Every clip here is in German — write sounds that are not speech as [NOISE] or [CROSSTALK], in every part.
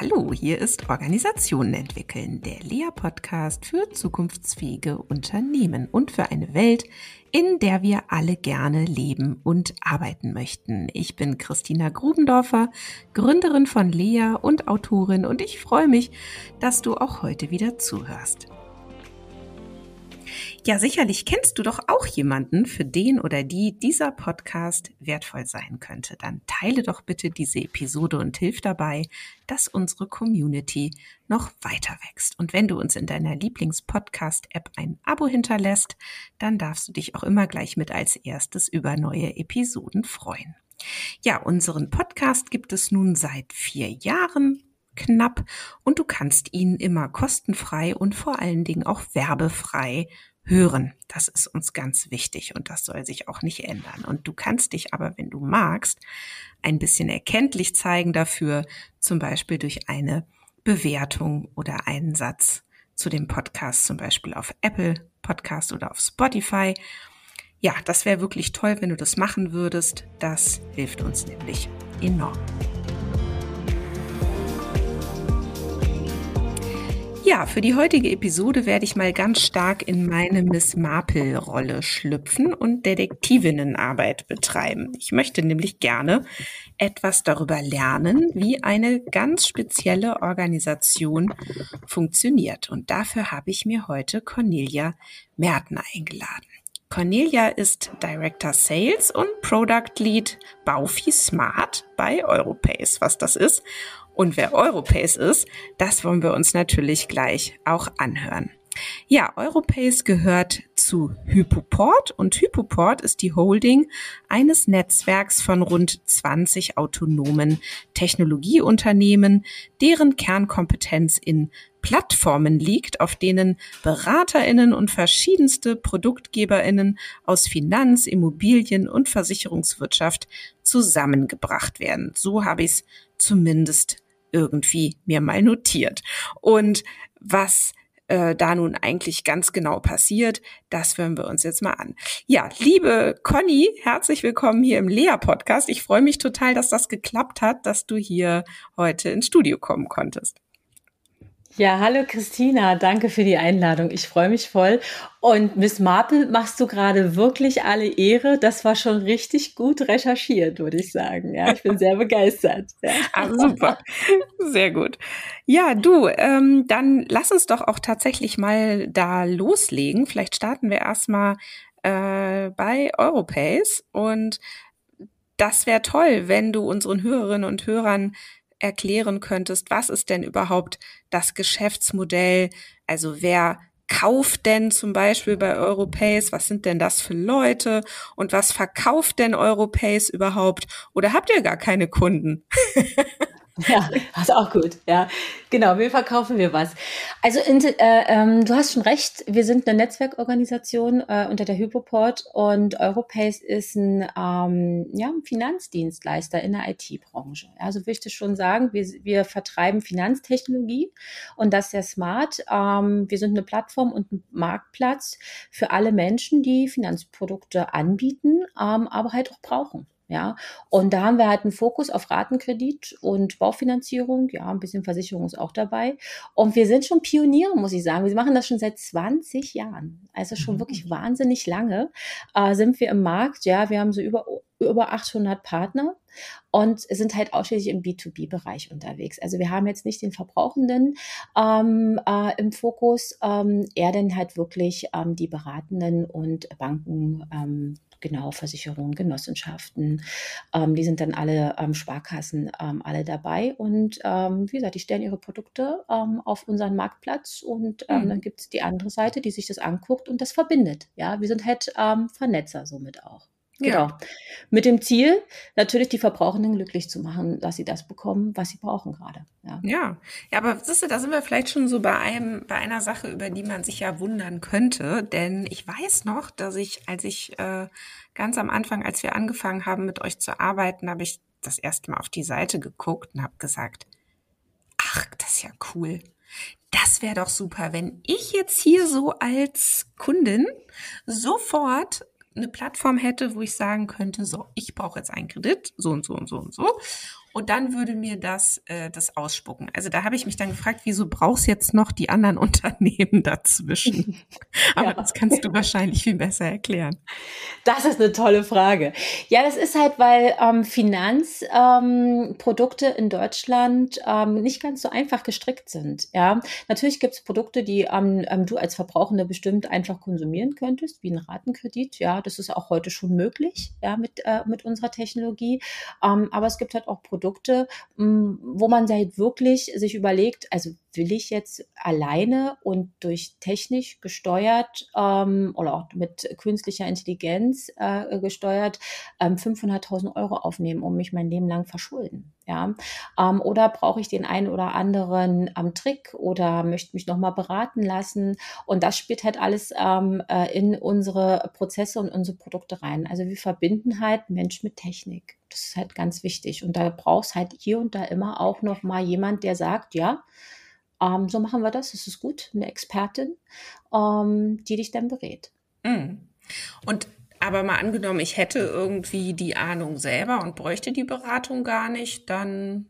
hallo, hier ist Organisationen entwickeln, der Lea-Podcast für zukunftsfähige Unternehmen und für eine Welt, in der wir alle gerne leben und arbeiten möchten. Ich bin Christina Grubendorfer, Gründerin von Lea und Autorin und ich freue mich, dass du auch heute wieder zuhörst. Ja, sicherlich kennst du doch auch jemanden, für den oder die dieser Podcast wertvoll sein könnte. Dann teile doch bitte diese Episode und hilf dabei, dass unsere Community noch weiter wächst. Und wenn du uns in deiner Lieblings-Podcast-App ein Abo hinterlässt, dann darfst du dich auch immer gleich mit als erstes über neue Episoden freuen. Ja, unseren Podcast gibt es nun seit vier Jahren knapp und du kannst ihn immer kostenfrei und vor allen Dingen auch werbefrei hören. Das ist uns ganz wichtig und das soll sich auch nicht ändern. Und du kannst dich aber, wenn du magst, ein bisschen erkenntlich zeigen dafür, zum Beispiel durch eine Bewertung oder einen Satz zu dem Podcast, zum Beispiel auf Apple Podcast oder auf Spotify. Ja, das wäre wirklich toll, wenn du das machen würdest. Das hilft uns nämlich enorm. Ja, für die heutige Episode werde ich mal ganz stark in meine Miss Marple-Rolle schlüpfen und Detektivinnenarbeit betreiben. Ich möchte nämlich gerne etwas darüber lernen, wie eine ganz spezielle Organisation funktioniert. Und dafür habe ich mir heute Cornelia Merten eingeladen. Cornelia ist Director Sales und Product Lead Baufi Smart bei Europace. Was das ist und wer Europace ist, das wollen wir uns natürlich gleich auch anhören. Ja, Europace gehört zu Hypoport und Hypoport ist die Holding eines Netzwerks von rund 20 autonomen Technologieunternehmen, deren Kernkompetenz in Plattformen liegt, auf denen Beraterinnen und verschiedenste Produktgeberinnen aus Finanz, Immobilien und Versicherungswirtschaft zusammengebracht werden. So habe ich es zumindest irgendwie mir mal notiert. Und was äh, da nun eigentlich ganz genau passiert, das hören wir uns jetzt mal an. Ja, liebe Conny, herzlich willkommen hier im Lea-Podcast. Ich freue mich total, dass das geklappt hat, dass du hier heute ins Studio kommen konntest. Ja, hallo Christina, danke für die Einladung. Ich freue mich voll. Und Miss Marple machst du gerade wirklich alle Ehre. Das war schon richtig gut recherchiert, würde ich sagen. Ja, ich bin sehr begeistert. Ja. Ah, super, sehr gut. Ja, du, ähm, dann lass uns doch auch tatsächlich mal da loslegen. Vielleicht starten wir erstmal äh, bei Europace und das wäre toll, wenn du unseren Hörerinnen und Hörern erklären könntest, was ist denn überhaupt das Geschäftsmodell? Also wer kauft denn zum Beispiel bei Europace? Was sind denn das für Leute? Und was verkauft denn Europace überhaupt? Oder habt ihr gar keine Kunden? [LAUGHS] Ja, das ist auch gut. Ja, genau. Wir verkaufen wir was. Also äh, ähm, du hast schon recht. Wir sind eine Netzwerkorganisation äh, unter der Hypoport und Europace ist ein, ähm, ja, Finanzdienstleister in der IT-Branche. Also würde ich schon sagen, wir, wir vertreiben Finanztechnologie und das sehr smart. Ähm, wir sind eine Plattform und ein Marktplatz für alle Menschen, die Finanzprodukte anbieten, ähm, aber halt auch brauchen. Ja, und da haben wir halt einen Fokus auf Ratenkredit und Baufinanzierung. Ja, ein bisschen Versicherung ist auch dabei. Und wir sind schon Pioniere, muss ich sagen. Wir machen das schon seit 20 Jahren. Also schon mhm. wirklich wahnsinnig lange äh, sind wir im Markt. Ja, wir haben so über, über 800 Partner und sind halt ausschließlich im B2B-Bereich unterwegs. Also wir haben jetzt nicht den Verbrauchenden ähm, äh, im Fokus, ähm, eher denn halt wirklich ähm, die Beratenden und Banken, ähm, genau, Versicherungen, Genossenschaften, ähm, die sind dann alle ähm, Sparkassen ähm, alle dabei. Und ähm, wie gesagt, die stellen ihre Produkte ähm, auf unseren Marktplatz und ähm, mhm. dann gibt es die andere Seite, die sich das anguckt und das verbindet. Ja, wir sind halt Vernetzer somit auch. Genau. Ja. Mit dem Ziel, natürlich die Verbrauchenden glücklich zu machen, dass sie das bekommen, was sie brauchen gerade. Ja. ja. Ja, aber siehst du, da sind wir vielleicht schon so bei einem, bei einer Sache, über die man sich ja wundern könnte. Denn ich weiß noch, dass ich, als ich äh, ganz am Anfang, als wir angefangen haben, mit euch zu arbeiten, habe ich das erste Mal auf die Seite geguckt und habe gesagt, ach, das ist ja cool. Das wäre doch super, wenn ich jetzt hier so als Kundin sofort eine Plattform hätte, wo ich sagen könnte, so, ich brauche jetzt einen Kredit, so und so und so und so. Und dann würde mir das äh, das ausspucken. Also da habe ich mich dann gefragt, wieso brauchst jetzt noch die anderen [LAUGHS] Unternehmen dazwischen? [LAUGHS] Aber ja. das kannst du wahrscheinlich viel besser erklären. Das ist eine tolle Frage. Ja, das ist halt, weil ähm, Finanzprodukte ähm, in Deutschland ähm, nicht ganz so einfach gestrickt sind. Ja, natürlich gibt es Produkte, die ähm, ähm, du als Verbrauchende bestimmt einfach konsumieren könntest, wie ein Ratenkredit. Ja, das ist auch heute schon möglich. Ja, mit äh, mit unserer Technologie. Ähm, aber es gibt halt auch Produkte, mh, mm, wo man halt wirklich sich überlegt, also will ich jetzt alleine und durch technisch gesteuert ähm, oder auch mit künstlicher Intelligenz äh, gesteuert ähm, 500.000 Euro aufnehmen, um mich mein Leben lang verschulden? Ja, ähm, oder brauche ich den einen oder anderen ähm, Trick oder möchte mich nochmal beraten lassen? Und das spielt halt alles ähm, äh, in unsere Prozesse und unsere Produkte rein. Also wir verbinden halt Mensch mit Technik. Das ist halt ganz wichtig. Und da brauchst halt hier und da immer auch noch mal jemand, der sagt, ja, ähm, so machen wir das, das ist gut, eine Expertin, ähm, die dich dann berät. Mhm. Und aber mal angenommen, ich hätte irgendwie die Ahnung selber und bräuchte die Beratung gar nicht, dann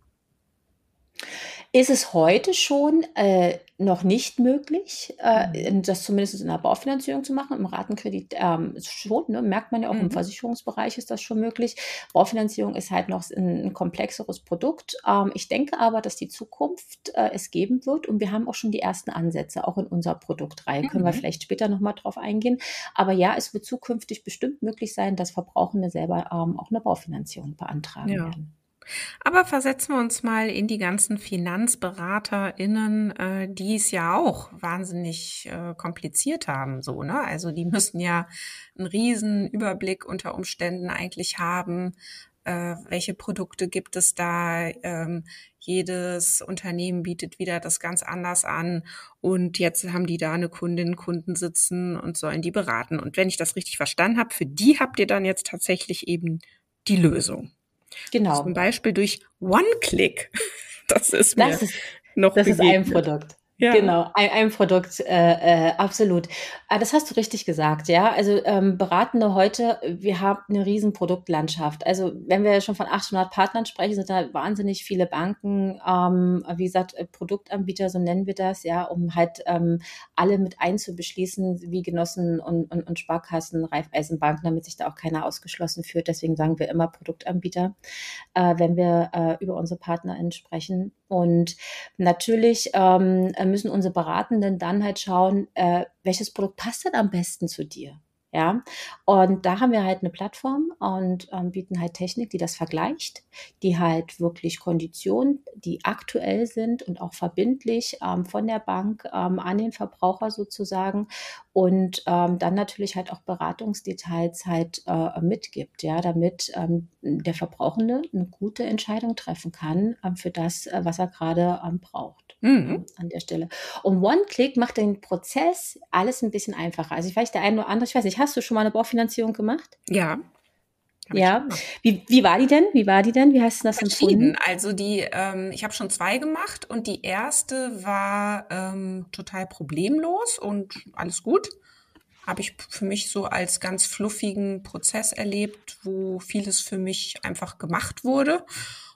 ist es heute schon äh, noch nicht möglich, äh, mhm. das zumindest in der Baufinanzierung zu machen. Im Ratenkredit ähm, schon, ne, merkt man ja auch mhm. im Versicherungsbereich ist das schon möglich. Baufinanzierung ist halt noch ein, ein komplexeres Produkt. Ähm, ich denke aber, dass die Zukunft äh, es geben wird und wir haben auch schon die ersten Ansätze, auch in unserer Produktreihe. Mhm. Können wir mhm. vielleicht später nochmal drauf eingehen. Aber ja, es wird zukünftig bestimmt möglich sein, dass Verbrauchende selber ähm, auch eine Baufinanzierung beantragen ja. werden. Aber versetzen wir uns mal in die ganzen FinanzberaterInnen, äh, die es ja auch wahnsinnig äh, kompliziert haben, so, ne? Also die müssen ja einen riesen Überblick unter Umständen eigentlich haben. Äh, welche Produkte gibt es da? Ähm, jedes Unternehmen bietet wieder das ganz anders an. Und jetzt haben die da eine Kundin, Kunden sitzen und sollen die beraten. Und wenn ich das richtig verstanden habe, für die habt ihr dann jetzt tatsächlich eben die Lösung. Genau. Zum Beispiel durch One-Click. [LAUGHS] Das ist mir das ist, noch Das begegnet. ist ein Produkt. Ja. Genau, ein, ein Produkt, äh, äh, absolut. Ah, das hast du richtig gesagt, ja. Also ähm, Beratende heute, wir haben eine riesen Produktlandschaft. Also wenn wir schon von 800 Partnern sprechen, sind da wahnsinnig viele Banken, ähm, wie gesagt, äh, Produktanbieter, so nennen wir das, ja, um halt ähm, alle mit einzubeschließen, wie Genossen und, und, und Sparkassen, Raiffeisenbanken, damit sich da auch keiner ausgeschlossen fühlt. Deswegen sagen wir immer Produktanbieter, äh, wenn wir äh, über unsere PartnerInnen sprechen. Und natürlich ähm, müssen unsere Beratenden dann halt schauen, äh, welches Produkt passt denn am besten zu dir? Ja, und da haben wir halt eine Plattform und ähm, bieten halt Technik, die das vergleicht, die halt wirklich Konditionen, die aktuell sind und auch verbindlich ähm, von der Bank ähm, an den Verbraucher sozusagen und ähm, dann natürlich halt auch Beratungsdetails halt äh, mitgibt, ja, damit ähm, der Verbrauchende eine gute Entscheidung treffen kann ähm, für das, äh, was er gerade ähm, braucht mhm. an der Stelle. Und One-Click macht den Prozess alles ein bisschen einfacher. Also ich weiß, der eine oder andere, ich weiß nicht, hast du schon mal eine Baufinanzierung gemacht? Ja. Ja, wie, wie war die denn? Wie war die denn? Wie hast du das empfunden? Also die, ähm, ich habe schon zwei gemacht und die erste war ähm, total problemlos und alles gut. Habe ich für mich so als ganz fluffigen Prozess erlebt, wo vieles für mich einfach gemacht wurde.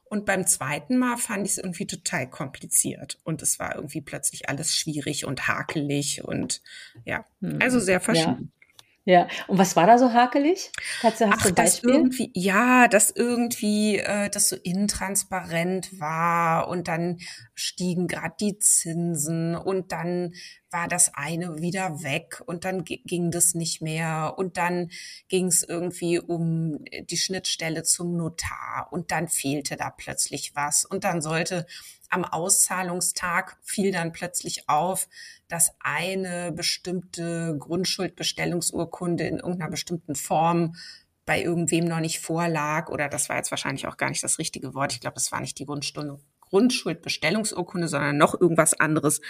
Und beim zweiten Mal fand ich es irgendwie total kompliziert. Und es war irgendwie plötzlich alles schwierig und hakelig und ja, also hm, sehr verschieden. Ja. Ja, und was war da so hakelig? Hast du, hast Ach, du? Das irgendwie, ja, dass irgendwie äh, das so intransparent war und dann stiegen gerade die Zinsen und dann war das eine wieder weg und dann ging das nicht mehr und dann ging es irgendwie um die Schnittstelle zum Notar und dann fehlte da plötzlich was und dann sollte am Auszahlungstag fiel dann plötzlich auf, dass eine bestimmte Grundschuldbestellungsurkunde in irgendeiner bestimmten Form bei irgendwem noch nicht vorlag oder das war jetzt wahrscheinlich auch gar nicht das richtige Wort. Ich glaube, das war nicht die Grundstunde, Grundschuldbestellungsurkunde, sondern noch irgendwas anderes.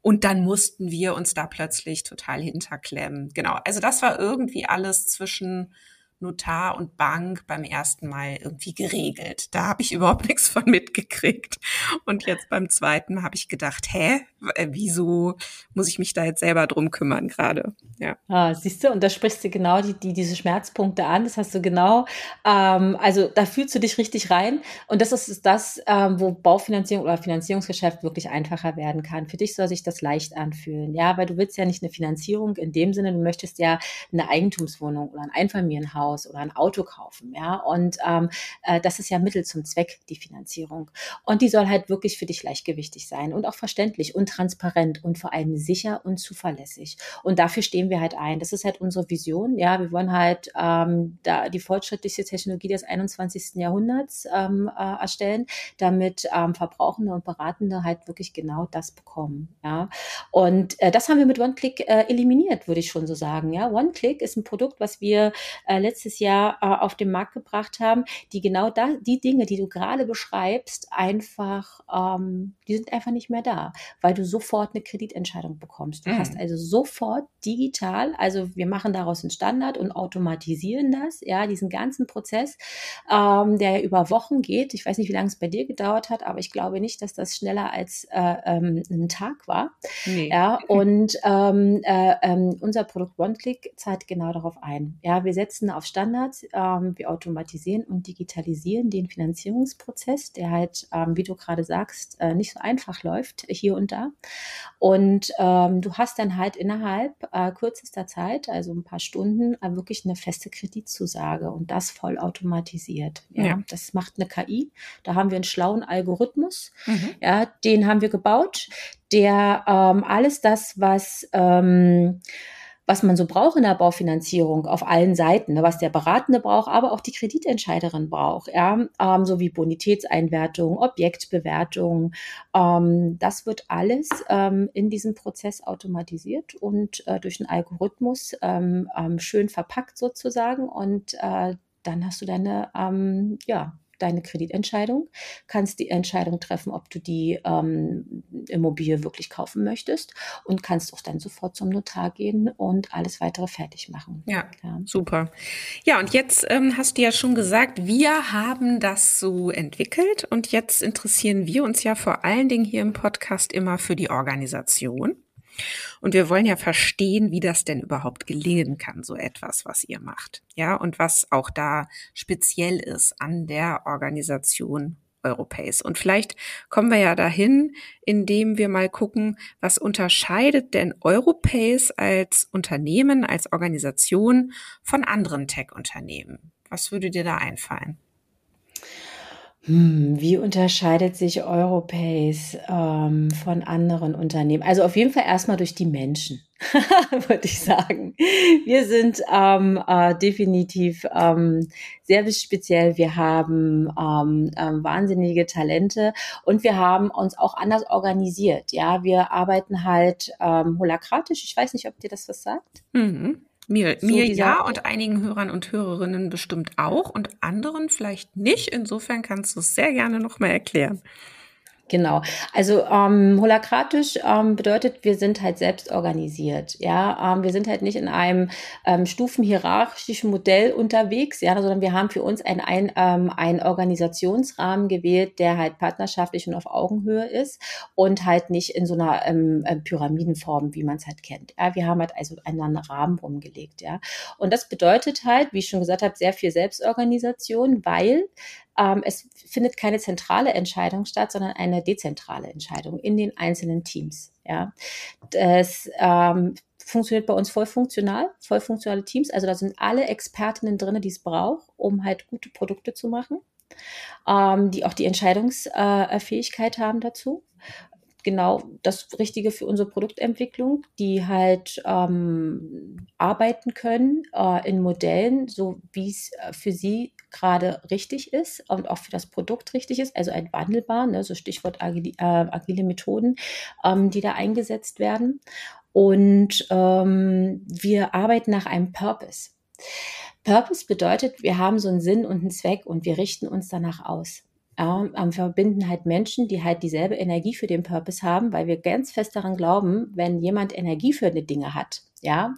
Und dann mussten wir uns da plötzlich total hinterklemmen. Genau. Also das war irgendwie alles zwischen Notar und Bank beim ersten Mal irgendwie geregelt. Da habe ich überhaupt [LAUGHS] nichts von mitgekriegt. Und jetzt beim zweiten habe ich gedacht, hä, äh, wieso muss ich mich da jetzt selber drum kümmern gerade? Ja. Ah, siehst du, und da sprichst du genau die, die, diese Schmerzpunkte an. Das hast du genau, ähm, also da fühlst du dich richtig rein. Und das ist das, ähm, wo Baufinanzierung oder Finanzierungsgeschäft wirklich einfacher werden kann. Für dich soll sich das leicht anfühlen. Ja, weil du willst ja nicht eine Finanzierung in dem Sinne, du möchtest ja eine Eigentumswohnung oder ein Einfamilienhaus oder ein Auto kaufen. Ja, und ähm, äh, das ist ja Mittel zum Zweck, die Finanzierung. Und die soll halt wirklich für dich leichtgewichtig sein und auch verständlich und transparent und vor allem sicher und zuverlässig. Und dafür stehen wir halt ein. Das ist halt unsere Vision. Ja, wir wollen halt ähm, da die fortschrittlichste Technologie des 21. Jahrhunderts ähm, äh, erstellen, damit ähm, Verbrauchende und Beratende halt wirklich genau das bekommen. Ja, und äh, das haben wir mit OneClick äh, eliminiert, würde ich schon so sagen. Ja, OneClick ist ein Produkt, was wir äh, letztes Jahr äh, auf den Markt gebracht haben, die genau da, die Dinge, die du gerade beschreibst, einfach, ähm, die sind einfach nicht mehr da, weil du sofort eine Kreditentscheidung bekommst. Du mhm. hast also sofort digital, also wir machen daraus einen Standard und automatisieren das, ja, diesen ganzen Prozess, ähm, der über Wochen geht. Ich weiß nicht, wie lange es bei dir gedauert hat, aber ich glaube nicht, dass das schneller als äh, ähm, ein Tag war. Nee. Ja, [LAUGHS] und ähm, äh, ähm, unser Produkt OneClick zahlt genau darauf ein. Ja, wir setzen auf Standards, ähm, wir automatisieren und digitalisieren den Finanzierungsprozess, der halt, ähm, wie du gerade sagst, äh, nicht so einfach läuft hier und da. Und ähm, du hast dann halt innerhalb äh, kürzester Zeit, also ein paar Stunden, äh, wirklich eine feste Kreditzusage und das voll automatisiert. Ja, ja. das macht eine KI. Da haben wir einen schlauen Algorithmus. Mhm. Ja, den haben wir gebaut, der ähm, alles das, was ähm, was man so braucht in der Baufinanzierung auf allen Seiten, ne, was der Beratende braucht, aber auch die Kreditentscheiderin braucht, ja, ähm, so wie Bonitätseinwertung, Objektbewertung. Ähm, das wird alles ähm, in diesem Prozess automatisiert und äh, durch einen Algorithmus ähm, ähm, schön verpackt sozusagen und äh, dann hast du deine ähm, ja, deine Kreditentscheidung, kannst die Entscheidung treffen, ob du die ähm, Immobilie wirklich kaufen möchtest und kannst auch dann sofort zum Notar gehen und alles weitere fertig machen. Ja, ja. super. Ja, und jetzt ähm, hast du ja schon gesagt, wir haben das so entwickelt und jetzt interessieren wir uns ja vor allen Dingen hier im Podcast immer für die Organisation. Und wir wollen ja verstehen, wie das denn überhaupt gelingen kann, so etwas, was ihr macht. Ja, und was auch da speziell ist an der Organisation Europace. Und vielleicht kommen wir ja dahin, indem wir mal gucken, was unterscheidet denn Europace als Unternehmen, als Organisation von anderen Tech-Unternehmen? Was würde dir da einfallen? Hm, wie unterscheidet sich Europace ähm, von anderen Unternehmen? Also auf jeden Fall erstmal durch die Menschen, [LAUGHS] würde ich sagen. Wir sind ähm, äh, definitiv ähm, sehr speziell. Wir haben ähm, ähm, wahnsinnige Talente und wir haben uns auch anders organisiert. Ja, wir arbeiten halt ähm, holakratisch. Ich weiß nicht, ob dir das was sagt. Mhm. Mir, so mir ja und einigen Hörern und Hörerinnen bestimmt auch und anderen vielleicht nicht. Insofern kannst du es sehr gerne nochmal erklären. Genau. Also ähm, holakratisch ähm, bedeutet, wir sind halt selbst organisiert. Ja, ähm, wir sind halt nicht in einem ähm, stufenhierarchischen Modell unterwegs, ja, sondern wir haben für uns ein, ein, ähm, einen Organisationsrahmen gewählt, der halt partnerschaftlich und auf Augenhöhe ist und halt nicht in so einer ähm, äh, Pyramidenform, wie man es halt kennt. Ja, wir haben halt also einen Rahmen rumgelegt, ja. Und das bedeutet halt, wie ich schon gesagt habe, sehr viel Selbstorganisation, weil ähm, es findet keine zentrale Entscheidung statt, sondern eine dezentrale Entscheidung in den einzelnen Teams. Ja, das ähm, funktioniert bei uns voll funktional, voll funktionale Teams. Also da sind alle Expertinnen drin, die es braucht, um halt gute Produkte zu machen, ähm, die auch die Entscheidungsfähigkeit äh, haben dazu genau das Richtige für unsere Produktentwicklung, die halt ähm, arbeiten können äh, in Modellen, so wie es äh, für sie gerade richtig ist und auch für das Produkt richtig ist, also ein wandelbar, ne, so Stichwort agile, äh, agile Methoden, ähm, die da eingesetzt werden. Und ähm, wir arbeiten nach einem Purpose. Purpose bedeutet, wir haben so einen Sinn und einen Zweck und wir richten uns danach aus ähm, verbinden halt Menschen, die halt dieselbe Energie für den Purpose haben, weil wir ganz fest daran glauben, wenn jemand Energie für die Dinge hat, ja,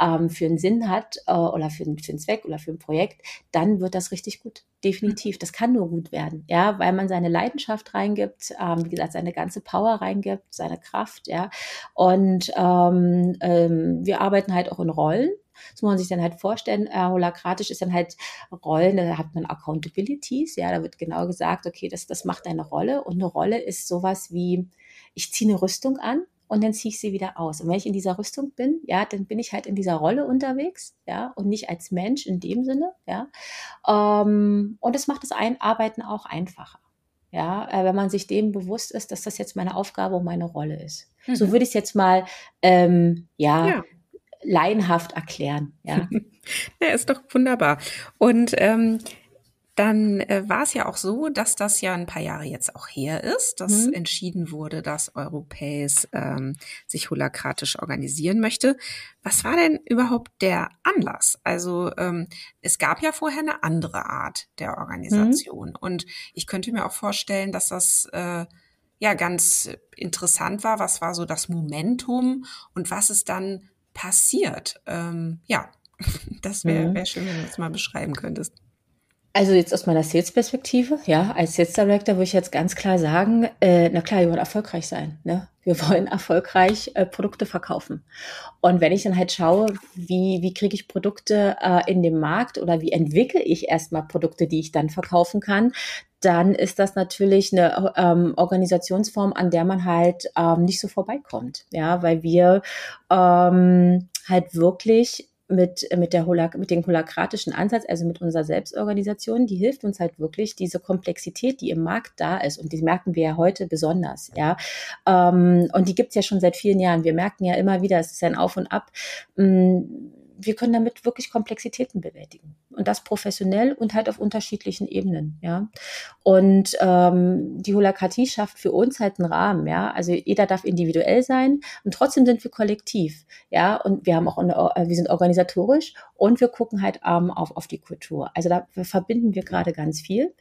ähm, für einen Sinn hat äh, oder für, für einen Zweck oder für ein Projekt, dann wird das richtig gut. Definitiv. Das kann nur gut werden, ja, weil man seine Leidenschaft reingibt, ähm, wie gesagt, seine ganze Power reingibt, seine Kraft, ja. Und ähm, ähm, wir arbeiten halt auch in Rollen. Das muss man sich dann halt vorstellen. Äh, holakratisch ist dann halt Rollen, da hat man Accountabilities, ja, da wird genau gesagt, okay, das, das macht eine Rolle. Und eine Rolle ist sowas wie, ich ziehe eine Rüstung an, und dann ziehe ich sie wieder aus. Und wenn ich in dieser Rüstung bin, ja, dann bin ich halt in dieser Rolle unterwegs, ja, und nicht als Mensch in dem Sinne, ja. Ähm, und es macht das Einarbeiten auch einfacher. Ja, äh, wenn man sich dem bewusst ist, dass das jetzt meine Aufgabe und meine Rolle ist. Mhm. So würde ich es jetzt mal, ähm, ja, ja, laienhaft erklären. Ja. [LAUGHS] ja, ist doch wunderbar. Und ähm, dann äh, war es ja auch so, dass das ja ein paar Jahre jetzt auch her ist, dass mhm. entschieden wurde, dass Europäis ähm, sich holakratisch organisieren möchte. Was war denn überhaupt der Anlass? Also ähm, es gab ja vorher eine andere Art der Organisation. Mhm. Und ich könnte mir auch vorstellen, dass das äh, ja ganz interessant war. Was war so das Momentum und was ist dann passiert? Ähm, ja, [LAUGHS] das wäre mhm. wär schön, wenn du das mal beschreiben könntest. Also jetzt aus meiner Sales-Perspektive, ja, als Sales Director würde ich jetzt ganz klar sagen, äh, na klar, wir wollen erfolgreich sein. Ne? Wir wollen erfolgreich äh, Produkte verkaufen. Und wenn ich dann halt schaue, wie, wie kriege ich Produkte äh, in dem Markt oder wie entwickle ich erstmal Produkte, die ich dann verkaufen kann, dann ist das natürlich eine ähm, Organisationsform, an der man halt ähm, nicht so vorbeikommt. Ja, weil wir ähm, halt wirklich mit, mit, der Holak mit dem holakratischen Ansatz, also mit unserer Selbstorganisation, die hilft uns halt wirklich, diese Komplexität, die im Markt da ist, und die merken wir ja heute besonders, ja. Ähm, und die gibt's ja schon seit vielen Jahren. Wir merken ja immer wieder, es ist ein Auf und Ab. Ähm, wir können damit wirklich Komplexitäten bewältigen. Und das professionell und halt auf unterschiedlichen Ebenen, ja. Und ähm, die Holakratie schafft für uns halt einen Rahmen, ja. Also jeder darf individuell sein und trotzdem sind wir kollektiv, ja. Und wir haben auch eine, äh, wir sind organisatorisch und wir gucken halt ähm, auf, auf die Kultur. Also da verbinden wir gerade ganz viel.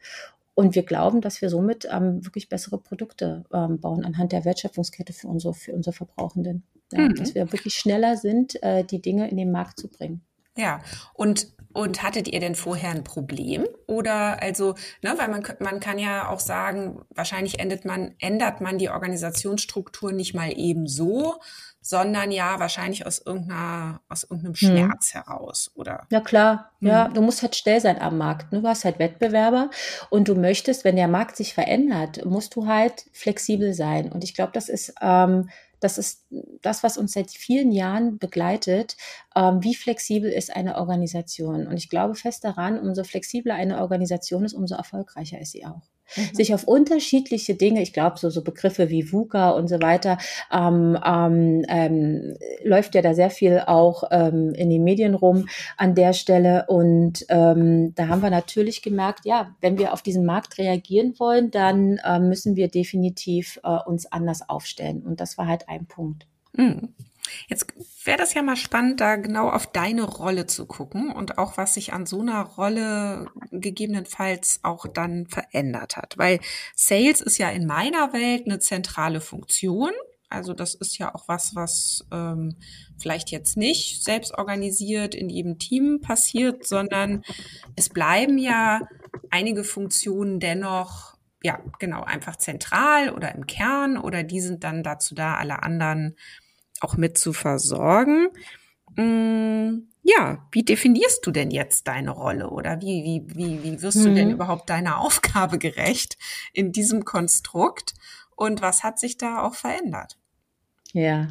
Und wir glauben, dass wir somit ähm, wirklich bessere Produkte ähm, bauen anhand der Wertschöpfungskette für unsere, für unsere Verbrauchenden. Ja, mhm. Dass wir wirklich schneller sind, äh, die Dinge in den Markt zu bringen. Ja, und und hattet ihr denn vorher ein Problem? Oder also, ne, weil man, man kann ja auch sagen, wahrscheinlich endet man, ändert man die Organisationsstruktur nicht mal eben so, sondern ja wahrscheinlich aus irgendeiner, aus irgendeinem hm. Schmerz hm. heraus, oder? Ja klar, hm. ja, du musst halt schnell sein am Markt. Ne? Du hast halt Wettbewerber und du möchtest, wenn der Markt sich verändert, musst du halt flexibel sein. Und ich glaube, das ist ähm, das ist das, was uns seit vielen Jahren begleitet. Ähm, wie flexibel ist eine Organisation? Und ich glaube fest daran, umso flexibler eine Organisation ist, umso erfolgreicher ist sie auch. Mhm. Sich auf unterschiedliche Dinge, ich glaube, so, so Begriffe wie VUCA und so weiter, ähm, ähm, ähm, läuft ja da sehr viel auch ähm, in den Medien rum an der Stelle. Und ähm, da haben wir natürlich gemerkt, ja, wenn wir auf diesen Markt reagieren wollen, dann äh, müssen wir definitiv äh, uns anders aufstellen. Und das war halt ein Punkt. Mhm. Jetzt wäre das ja mal spannend, da genau auf deine Rolle zu gucken und auch was sich an so einer Rolle gegebenenfalls auch dann verändert hat. Weil Sales ist ja in meiner Welt eine zentrale Funktion. Also das ist ja auch was, was ähm, vielleicht jetzt nicht selbst organisiert in jedem Team passiert, sondern es bleiben ja einige Funktionen dennoch ja, genau, einfach zentral oder im Kern oder die sind dann dazu da, alle anderen auch mit zu versorgen. Mm, ja, wie definierst du denn jetzt deine Rolle oder wie, wie, wie, wie wirst du denn mhm. überhaupt deiner [LAUGHS] Aufgabe gerecht in diesem Konstrukt und was hat sich da auch verändert? Ja,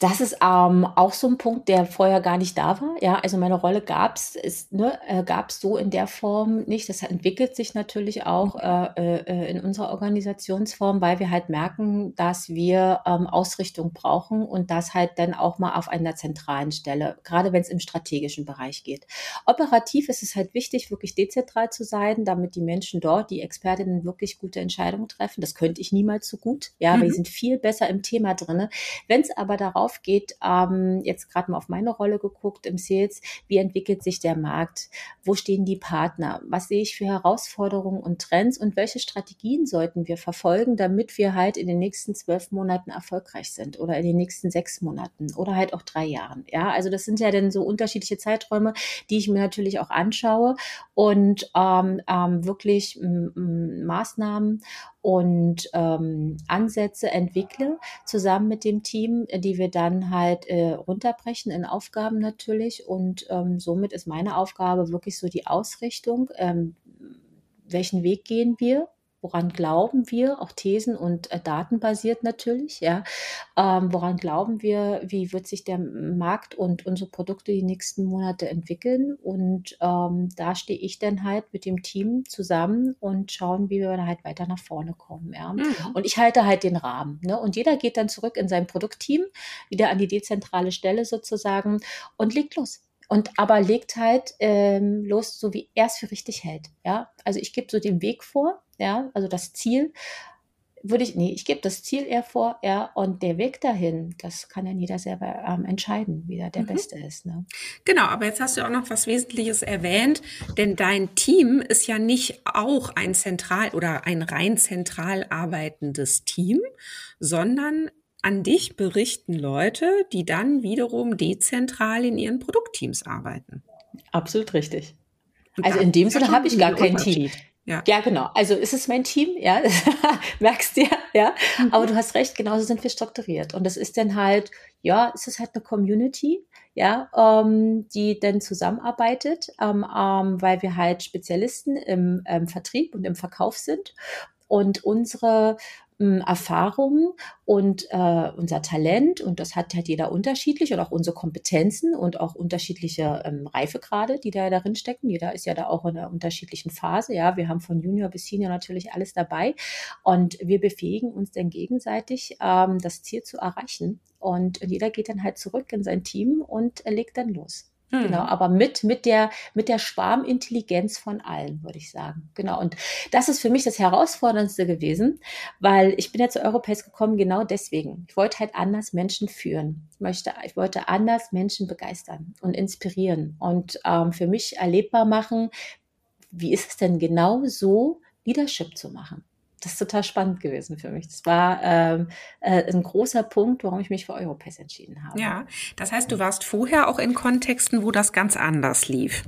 das ist ähm, auch so ein Punkt, der vorher gar nicht da war. Ja, also meine Rolle gab's ist ne, äh, gab's so in der Form nicht. Das entwickelt sich natürlich auch äh, äh, in unserer Organisationsform, weil wir halt merken, dass wir ähm, Ausrichtung brauchen und das halt dann auch mal auf einer zentralen Stelle, gerade wenn es im strategischen Bereich geht. Operativ ist es halt wichtig, wirklich dezentral zu sein, damit die Menschen dort, die Expertinnen wirklich gute Entscheidungen treffen. Das könnte ich niemals so gut. Ja, mhm. wir sind viel besser im Thema drinne. Wenn es aber darauf drauf geht, ähm, jetzt gerade mal auf meine Rolle geguckt im Sales, wie entwickelt sich der Markt, wo stehen die Partner, was sehe ich für Herausforderungen und Trends und welche Strategien sollten wir verfolgen, damit wir halt in den nächsten zwölf Monaten erfolgreich sind oder in den nächsten sechs Monaten oder halt auch drei Jahren. Ja, also das sind ja dann so unterschiedliche Zeiträume, die ich mir natürlich auch anschaue und ähm, ähm, wirklich Maßnahmen und ähm, Ansätze entwickle, zusammen mit dem Team, die wir dann halt äh, runterbrechen in Aufgaben natürlich. Und ähm, somit ist meine Aufgabe wirklich so die Ausrichtung, ähm, welchen Weg gehen wir woran glauben wir, auch Thesen und äh, datenbasiert natürlich, ja, ähm, woran glauben wir, wie wird sich der Markt und unsere Produkte die nächsten Monate entwickeln und ähm, da stehe ich dann halt mit dem Team zusammen und schauen, wie wir da halt weiter nach vorne kommen, ja. Mhm. Und ich halte halt den Rahmen, ne, und jeder geht dann zurück in sein Produktteam, wieder an die dezentrale Stelle sozusagen und legt los und aber legt halt ähm, los, so wie er es für richtig hält. Ja, also ich gebe so den Weg vor, ja, also das Ziel würde ich, nee, ich gebe das Ziel eher vor, ja, und der Weg dahin, das kann ja jeder selber ähm, entscheiden, wie der, der mhm. Beste ist. Ne? Genau, aber jetzt hast du auch noch was Wesentliches erwähnt, denn dein Team ist ja nicht auch ein zentral oder ein rein zentral arbeitendes Team, sondern an dich berichten Leute, die dann wiederum dezentral in ihren Produktteams arbeiten. Absolut richtig. Und also in dem Sinne habe ich gar kein Team. Ja. ja, genau. Also ist es mein Team, ja, [LAUGHS] merkst du ja, ja. Mhm. Aber du hast recht, genauso sind wir strukturiert. Und das ist dann halt, ja, es ist halt eine Community, ja, ähm, die dann zusammenarbeitet, ähm, ähm, weil wir halt Spezialisten im ähm, Vertrieb und im Verkauf sind. Und unsere Erfahrungen und äh, unser Talent und das hat halt jeder unterschiedlich und auch unsere Kompetenzen und auch unterschiedliche ähm, Reifegrade, die da darin stecken. Jeder ist ja da auch in einer unterschiedlichen Phase. Ja, wir haben von Junior bis Senior natürlich alles dabei und wir befähigen uns dann gegenseitig, ähm, das Ziel zu erreichen. Und jeder geht dann halt zurück in sein Team und legt dann los. Genau, mhm. aber mit, mit der, mit der Schwarmintelligenz von allen, würde ich sagen. Genau. Und das ist für mich das Herausforderndste gewesen, weil ich bin ja zu Europace gekommen genau deswegen. Ich wollte halt anders Menschen führen. Ich möchte, ich wollte anders Menschen begeistern und inspirieren und ähm, für mich erlebbar machen, wie ist es denn genau so, Leadership zu machen das ist total spannend gewesen für mich. Das war ähm, äh, ein großer Punkt, warum ich mich für Europass entschieden habe. Ja, das heißt, du warst vorher auch in Kontexten, wo das ganz anders lief.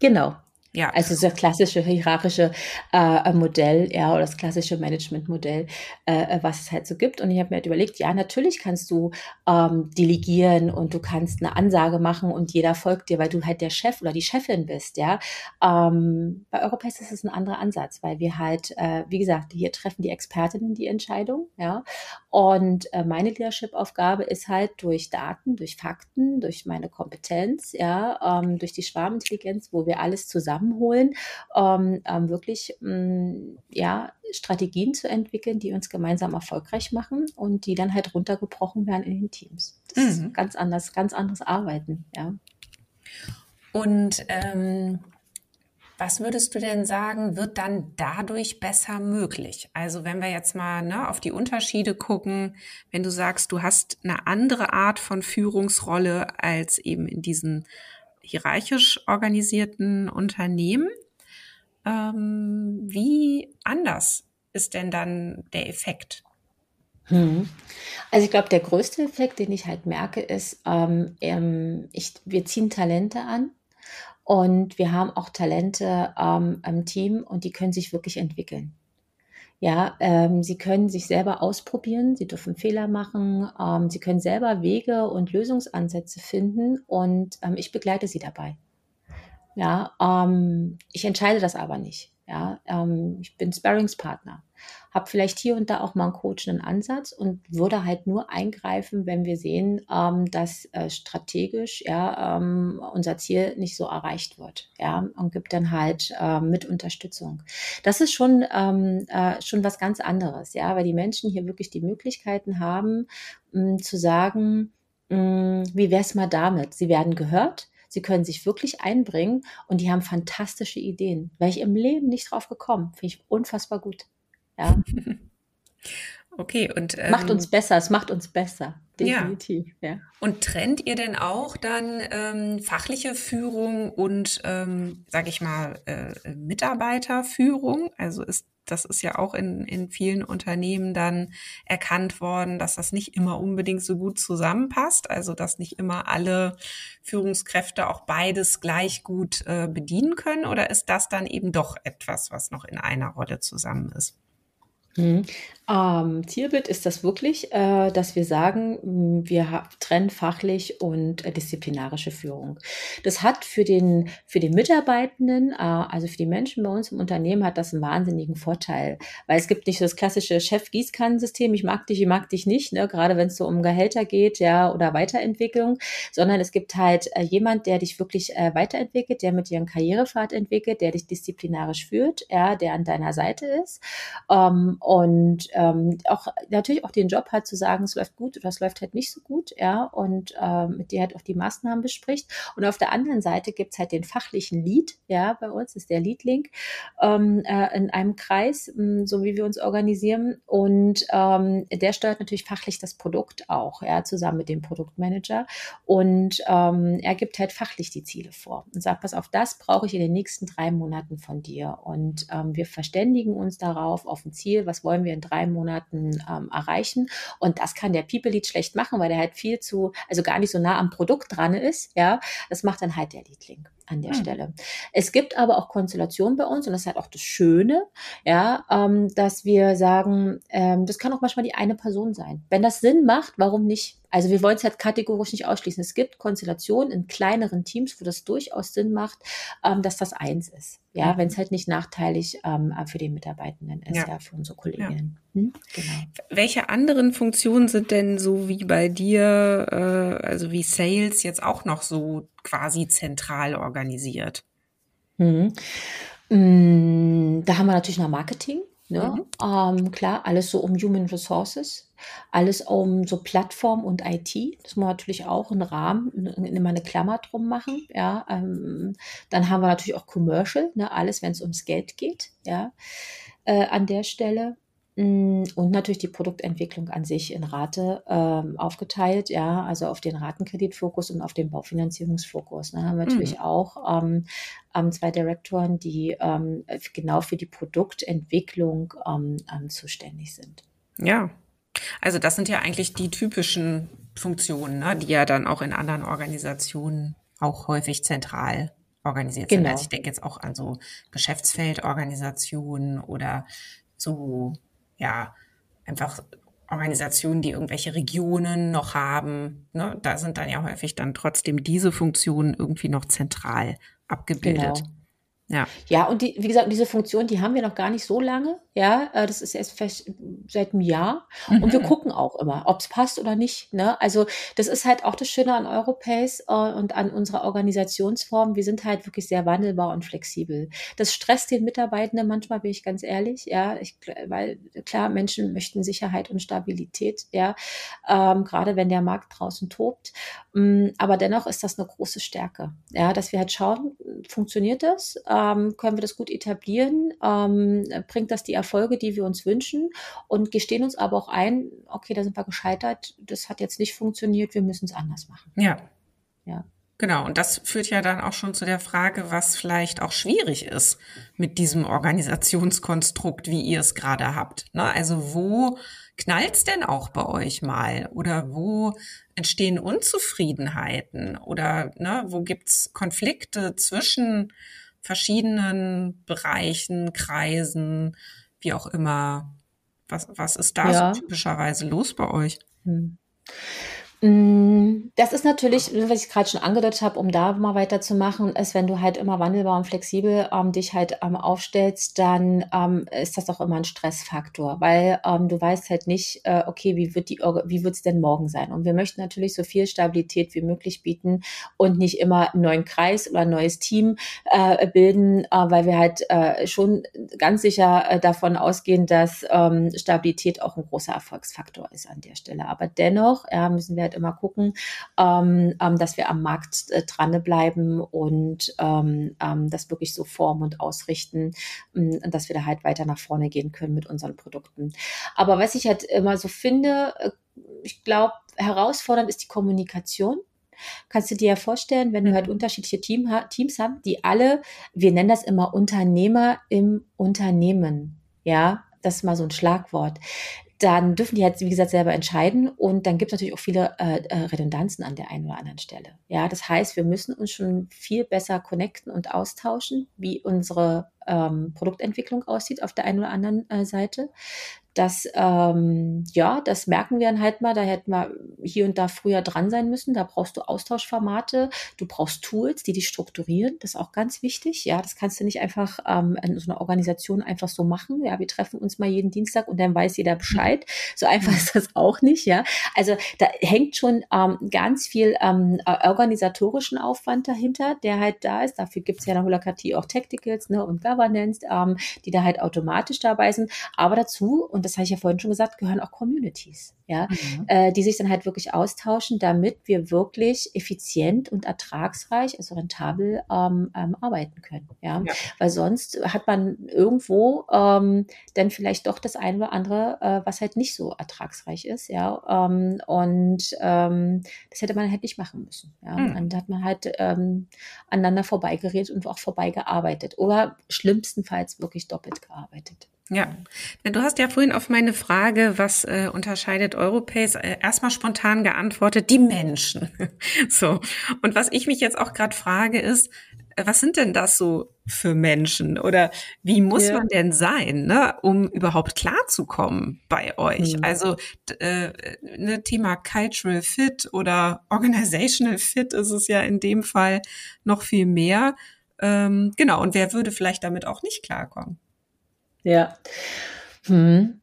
Genau, ja. Also das klassische hierarchische äh, Modell, ja, oder das klassische Managementmodell, äh, was es halt so gibt. Und ich habe mir halt überlegt, ja, natürlich kannst du ähm, delegieren und du kannst eine Ansage machen und jeder folgt dir, weil du halt der Chef oder die Chefin bist, ja. Ähm, bei Europace ist es ein anderer Ansatz, weil wir halt, äh, wie gesagt, hier treffen die Expertinnen die Entscheidung, ja. Und äh, meine Leadership-Aufgabe ist halt durch Daten, durch Fakten, durch meine Kompetenz, ja, ähm, durch die Schwarmintelligenz, wo wir alles zusammen zusammenholen, ähm, ähm, wirklich mh, mm, ja, Strategien zu entwickeln, die uns gemeinsam erfolgreich machen und die dann halt runtergebrochen werden in den Teams. Das mhm. ist ganz anders, ganz anderes Arbeiten, ja. Und ähm, was würdest du denn sagen, wird dann dadurch besser möglich? Also wenn wir jetzt mal ne, auf die Unterschiede gucken, wenn du sagst, du hast eine andere Art von Führungsrolle als eben in diesen hierarchisch organisierten Unternehmen. Ähm, wie anders ist denn dann der Effekt? Hm. Also ich glaube, der größte Effekt, den ich halt merke, ist, ähm, ähm, ich, wir ziehen Talente an und wir haben auch Talente ähm, im Team und die können sich wirklich entwickeln. Ja, ähm, sie können sich selber ausprobieren, sie dürfen Fehler machen, ähm, sie können selber Wege und Lösungsansätze finden und ähm, ich begleite sie dabei. Ja, ähm, ich entscheide das aber nicht. Ja, ähm, ich bin Sparringspartner habe vielleicht hier und da auch mal einen coachenden Ansatz und würde halt nur eingreifen, wenn wir sehen, ähm, dass äh, strategisch ja ähm, unser Ziel nicht so erreicht wird, ja, und gibt dann halt äh, mit Unterstützung. Das ist schon ähm, äh, schon was ganz anderes, ja, weil die Menschen hier wirklich die Möglichkeiten haben, mh, zu sagen, mh, wie wär's mal damit? Sie werden gehört. Sie können sich wirklich einbringen und die haben fantastische Ideen. Wäre ich im Leben nicht drauf gekommen. Finde ich unfassbar gut. Ja. [LAUGHS] Okay, und ähm, macht uns besser, es macht uns besser, definitiv. Ja. ja. Und trennt ihr denn auch dann ähm, fachliche Führung und, ähm, sage ich mal, äh, Mitarbeiterführung? Also ist das ist ja auch in, in vielen Unternehmen dann erkannt worden, dass das nicht immer unbedingt so gut zusammenpasst, also dass nicht immer alle Führungskräfte auch beides gleich gut äh, bedienen können, oder ist das dann eben doch etwas, was noch in einer Rolle zusammen ist? Mhm. Ähm, Zielbild ist das wirklich, äh, dass wir sagen, wir trennen fachlich und äh, disziplinarische Führung. Das hat für den, für den Mitarbeitenden, äh, also für die Menschen bei uns im Unternehmen, hat das einen wahnsinnigen Vorteil, weil es gibt nicht so das klassische Chef-Gießkannensystem, ich mag dich, ich mag dich nicht, ne? gerade wenn es so um Gehälter geht, ja, oder Weiterentwicklung, sondern es gibt halt äh, jemand, der dich wirklich äh, weiterentwickelt, der mit dir einen Karrierepfad entwickelt, der dich disziplinarisch führt, ja, der an deiner Seite ist ähm, und ähm, auch natürlich auch den Job hat zu sagen, es läuft gut oder es läuft halt nicht so gut, ja, und ähm, mit dir halt auch die Maßnahmen bespricht. Und auf der anderen Seite gibt's halt den fachlichen Lead, ja, bei uns ist der Lead-Link ähm, äh, in einem Kreis, ähm, so wie wir uns organisieren. Und ähm, der steuert natürlich fachlich das Produkt auch, ja, zusammen mit dem Produktmanager. Und ähm, er gibt halt fachlich die Ziele vor und sagt, pass auf, das brauche ich in den nächsten drei Monaten von dir. Und ähm, wir verständigen uns darauf, auf ein Ziel, was wollen wir in drei Monaten ähm, erreichen. Und das kann der People Lead schlecht machen, weil der halt viel zu, also gar nicht so nah am Produkt dran ist. Ja, das macht dann halt der Lead Link an der hm. Stelle. Es gibt aber auch Konstellationen bei uns und das ist halt auch das Schöne, ja, ähm, dass wir sagen, ähm, das kann auch manchmal die eine Person sein. Wenn das Sinn macht, warum nicht? Also wir wollen es halt kategorisch nicht ausschließen. Es gibt Konstellationen in kleineren Teams, wo das durchaus Sinn macht, ähm, dass das eins ist. Ja, mhm. wenn es halt nicht nachteilig ähm, für die Mitarbeitenden ist, ja, ja für unsere Kolleginnen. Ja. Hm? Genau. Welche anderen Funktionen sind denn so wie bei dir, äh, also wie Sales jetzt auch noch so quasi zentral organisiert? Mhm. Mm, da haben wir natürlich noch Marketing. Ne? Mhm. Ähm, klar, alles so um Human Resources, alles um so Plattform und IT. Das muss man natürlich auch einen Rahmen, immer eine Klammer drum machen. Ja, ähm, dann haben wir natürlich auch Commercial, ne? alles, wenn es ums Geld geht. Ja, äh, an der Stelle. Mm, und natürlich die Produktentwicklung an sich in Rate ähm, aufgeteilt, ja, also auf den Ratenkreditfokus und auf den Baufinanzierungsfokus. Da ne, haben wir natürlich mhm. auch ähm, ähm, zwei Direktoren, die ähm, genau für die Produktentwicklung ähm, ähm, zuständig sind. Ja, also das sind ja eigentlich die typischen Funktionen, ne, die ja dann auch in anderen Organisationen auch häufig zentral organisiert genau. sind. Also ich denke jetzt auch an so Geschäftsfeldorganisationen oder so ja, einfach Organisationen, die irgendwelche Regionen noch haben. Ne? Da sind dann ja häufig dann trotzdem diese Funktionen irgendwie noch zentral abgebildet. Genau. Ja. Ja, und die, wie gesagt, diese Funktion, die haben wir noch gar nicht so lange. Ja, äh, das ist erst vielleicht seit einem Jahr. Mhm. Und wir mhm. gucken auch immer, ob es passt oder nicht. Ne? Also das ist halt auch das Schöne an Europace äh, und an unserer Organisationsform. Wir sind halt wirklich sehr wandelbar und flexibel. Das stresst den Mitarbeitenden manchmal, bin ich ganz ehrlich. Ja, ich, weil klar, Menschen möchten Sicherheit und Stabilität. Ja, ähm, gerade wenn der Markt draußen tobt. Ähm, aber dennoch ist das eine große Stärke. Ja, dass wir halt schauen, funktioniert das? Ähm, können wir das gut etablieren, ähm, bringt das die Erfolge, die wir uns wünschen und gestehen uns aber auch ein, okay, da sind wir gescheitert, das hat jetzt nicht funktioniert, wir müssen es anders machen. Ja. Ja. Genau, und das führt ja dann auch schon zu der Frage, was vielleicht auch schwierig ist mit diesem Organisationskonstrukt, wie ihr es gerade habt. Ne? Also wo knallt's denn auch bei euch mal? Oder wo entstehen Unzufriedenheiten? Oder ne, wo gibt's Konflikte zwischen verschiedenen Bereichen, Kreisen, wie auch immer. Was, was ist da ja. so typischerweise los bei euch? Hm. Mm, das ist natürlich, was ich gerade schon angedeutet habe, um da mal weiterzumachen, ist, wenn du halt immer wandelbar und flexibel ähm, dich halt ähm, aufstellst, dann ähm, ist das auch immer ein Stressfaktor, weil ähm, du weißt halt nicht, äh, okay, wie wird die, wie wird es denn morgen sein? Und wir möchten natürlich so viel Stabilität wie möglich bieten und nicht immer einen neuen Kreis oder ein neues Team äh, bilden, äh, weil wir halt äh, schon ganz sicher äh, davon ausgehen, dass ähm, Stabilität auch ein großer Erfolgsfaktor ist an der Stelle. Aber dennoch ja, müssen wir halt halt immer gucken, ähm, ähm, dass wir am Markt äh, dranbleiben und ähm, ähm, das wirklich so formen und ausrichten, ähm, dass wir da halt weiter nach vorne gehen können mit unseren Produkten. Aber was ich halt immer so finde, äh, ich glaube, herausfordernd ist die Kommunikation. Kannst du dir ja vorstellen, wenn du halt mhm. unterschiedliche Team, Teams haben, die alle, wir nennen das immer Unternehmer im Unternehmen. Ja, das ist mal so ein Schlagwort dann dürfen die halt, wie gesagt, selber entscheiden. Und dann gibt es natürlich auch viele äh, äh, Redundanzen an der einen oder anderen Stelle. Ja, das heißt, wir müssen uns schon viel besser connecten und austauschen, wie unsere ähm, Produktentwicklung aussieht auf der einen oder anderen äh, Seite. Das, ähm, ja, das merken wir dann halt mal. Da hätten wir hier und da früher dran sein müssen. Da brauchst du Austauschformate, du brauchst Tools, die dich strukturieren. Das ist auch ganz wichtig. Ja, das kannst du nicht einfach ähm, in so einer Organisation einfach so machen. Ja, wir treffen uns mal jeden Dienstag und dann weiß jeder Bescheid. So einfach ist das auch nicht. Ja, also da hängt schon ähm, ganz viel ähm, organisatorischen Aufwand dahinter, der halt da ist. Dafür gibt es ja in der Holacratie auch Tacticals ne, und Governance, ähm, die da halt automatisch dabei sind. Aber dazu, und das habe ich ja vorhin schon gesagt, gehören auch Communities, ja, mhm. äh, die sich dann halt wirklich austauschen, damit wir wirklich effizient und ertragsreich, also rentabel ähm, ähm, arbeiten können, ja? ja? weil sonst hat man irgendwo ähm, dann vielleicht doch das eine oder andere, äh, was halt nicht so ertragsreich ist, ja, ähm, und ähm, das hätte man halt nicht machen müssen, ja, mhm. und da hat man halt ähm, aneinander vorbeigeredet und auch vorbeigearbeitet oder schlimmstenfalls wirklich doppelt gearbeitet. Ja, du hast ja vorhin auf meine Frage, was äh, unterscheidet Europace, äh, erstmal spontan geantwortet, die Menschen. [LAUGHS] so. Und was ich mich jetzt auch gerade frage, ist, äh, was sind denn das so für Menschen? Oder wie muss ja. man denn sein, ne, um überhaupt klarzukommen bei euch? Mhm. Also äh, ne, Thema Cultural Fit oder Organizational Fit ist es ja in dem Fall noch viel mehr. Ähm, genau, und wer würde vielleicht damit auch nicht klarkommen? Ja. Hm.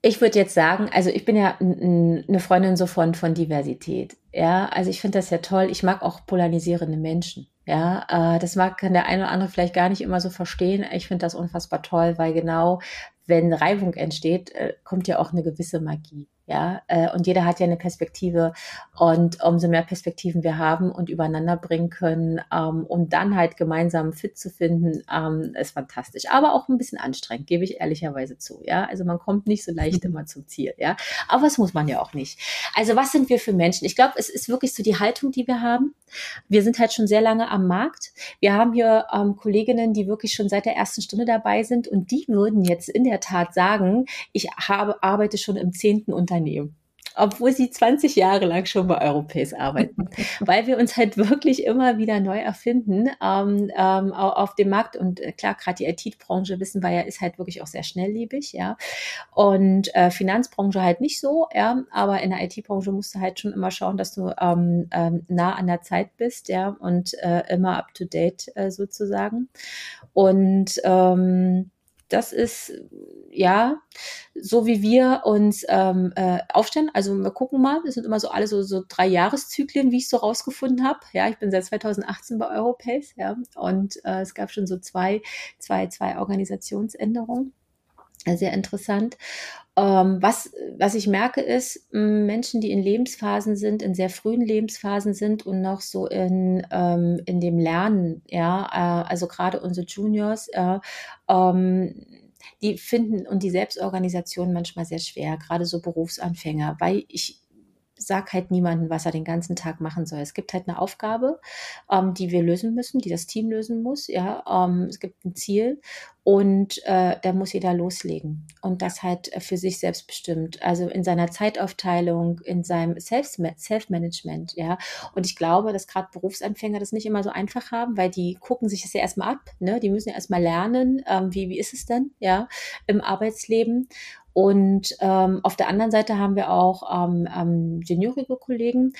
Ich würde jetzt sagen, also ich bin ja eine Freundin so von, von Diversität. Ja, also ich finde das ja toll. Ich mag auch polarisierende Menschen. Ja, äh, das mag kann der eine oder andere vielleicht gar nicht immer so verstehen. Ich finde das unfassbar toll, weil genau wenn Reibung entsteht, äh, kommt ja auch eine gewisse Magie. Ja, äh, und jeder hat ja eine Perspektive und umso mehr Perspektiven wir haben und übereinander bringen können, ähm, um dann halt gemeinsam fit zu finden, ähm, ist fantastisch. Aber auch ein bisschen anstrengend, gebe ich ehrlicherweise zu. Ja, also man kommt nicht so leicht immer zum Ziel. Ja, aber das muss man ja auch nicht. Also was sind wir für Menschen? Ich glaube, es ist wirklich so die Haltung, die wir haben. Wir sind halt schon sehr lange am Markt. Wir haben hier ähm, Kolleginnen, die wirklich schon seit der ersten Stunde dabei sind und die würden jetzt in der Tat sagen, ich habe, arbeite schon im zehnten Unternehmen Unternehmen obwohl sie 20 Jahre lang schon bei Europace arbeiten, [LAUGHS] weil wir uns halt wirklich immer wieder neu erfinden ähm, ähm, auf dem Markt. Und äh, klar, gerade die IT-Branche, wissen wir ja, ist halt wirklich auch sehr schnelllebig, ja. Und äh, Finanzbranche halt nicht so, ja. Aber in der IT-Branche musst du halt schon immer schauen, dass du ähm, ähm, nah an der Zeit bist, ja, und äh, immer up to date äh, sozusagen. Und ähm, das ist ja so, wie wir uns ähm, äh, aufstellen. Also wir gucken mal, das sind immer so alle so, so drei Jahreszyklen, wie ich so rausgefunden habe. Ja, ich bin seit 2018 bei Europace, ja, und äh, es gab schon so zwei, zwei, zwei Organisationsänderungen. Sehr interessant. Ähm, was, was ich merke, ist, Menschen, die in Lebensphasen sind, in sehr frühen Lebensphasen sind und noch so in, ähm, in dem Lernen, ja, äh, also gerade unsere Juniors, äh, ähm, die finden und die Selbstorganisation manchmal sehr schwer, gerade so Berufsanfänger, weil ich sag halt niemandem, was er den ganzen Tag machen soll. Es gibt halt eine Aufgabe, ähm, die wir lösen müssen, die das Team lösen muss. Ja, ähm, es gibt ein Ziel und äh, da muss jeder loslegen und das halt für sich selbst bestimmt. Also in seiner Zeitaufteilung, in seinem Self-Management, ja. Und ich glaube, dass gerade Berufsanfänger das nicht immer so einfach haben, weil die gucken sich das ja erstmal ab, ne? Die müssen ja erstmal lernen, ähm, wie, wie ist es denn, ja, im Arbeitsleben. Und ähm, auf der anderen Seite haben wir auch ähm, ähm, juniorige Kollegen,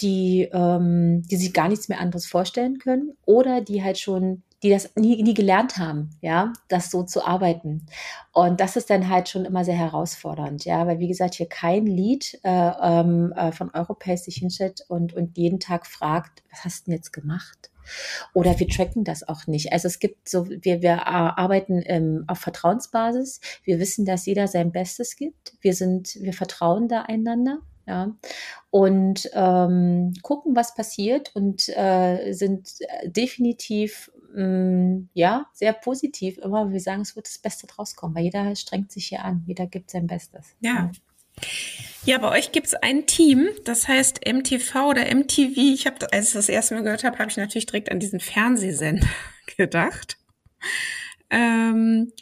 die, ähm, die sich gar nichts mehr anderes vorstellen können oder die halt schon die das nie, nie gelernt haben, ja, das so zu arbeiten. Und das ist dann halt schon immer sehr herausfordernd, ja, weil wie gesagt, hier kein Lied äh, ähm, äh, von Europace sich hinstellt und, und jeden Tag fragt, was hast du denn jetzt gemacht? Oder wir tracken das auch nicht. Also es gibt so, wir, wir arbeiten ähm, auf Vertrauensbasis. Wir wissen, dass jeder sein Bestes gibt. Wir sind, wir vertrauen da einander. ja, und ähm, gucken, was passiert und äh, sind definitiv mh, mm, ja sehr positiv immer. Wir sagen, es wird das Beste draus kommen, weil jeder strengt sich hier an, jeder gibt sein Bestes. Ja. Ja, bei euch gibt es ein Team, das heißt MTV oder MTV. Ich habe, als ich das erste Mal gehört habe, habe ich natürlich direkt an diesen Fernsehsender [LAUGHS] gedacht. Ähm,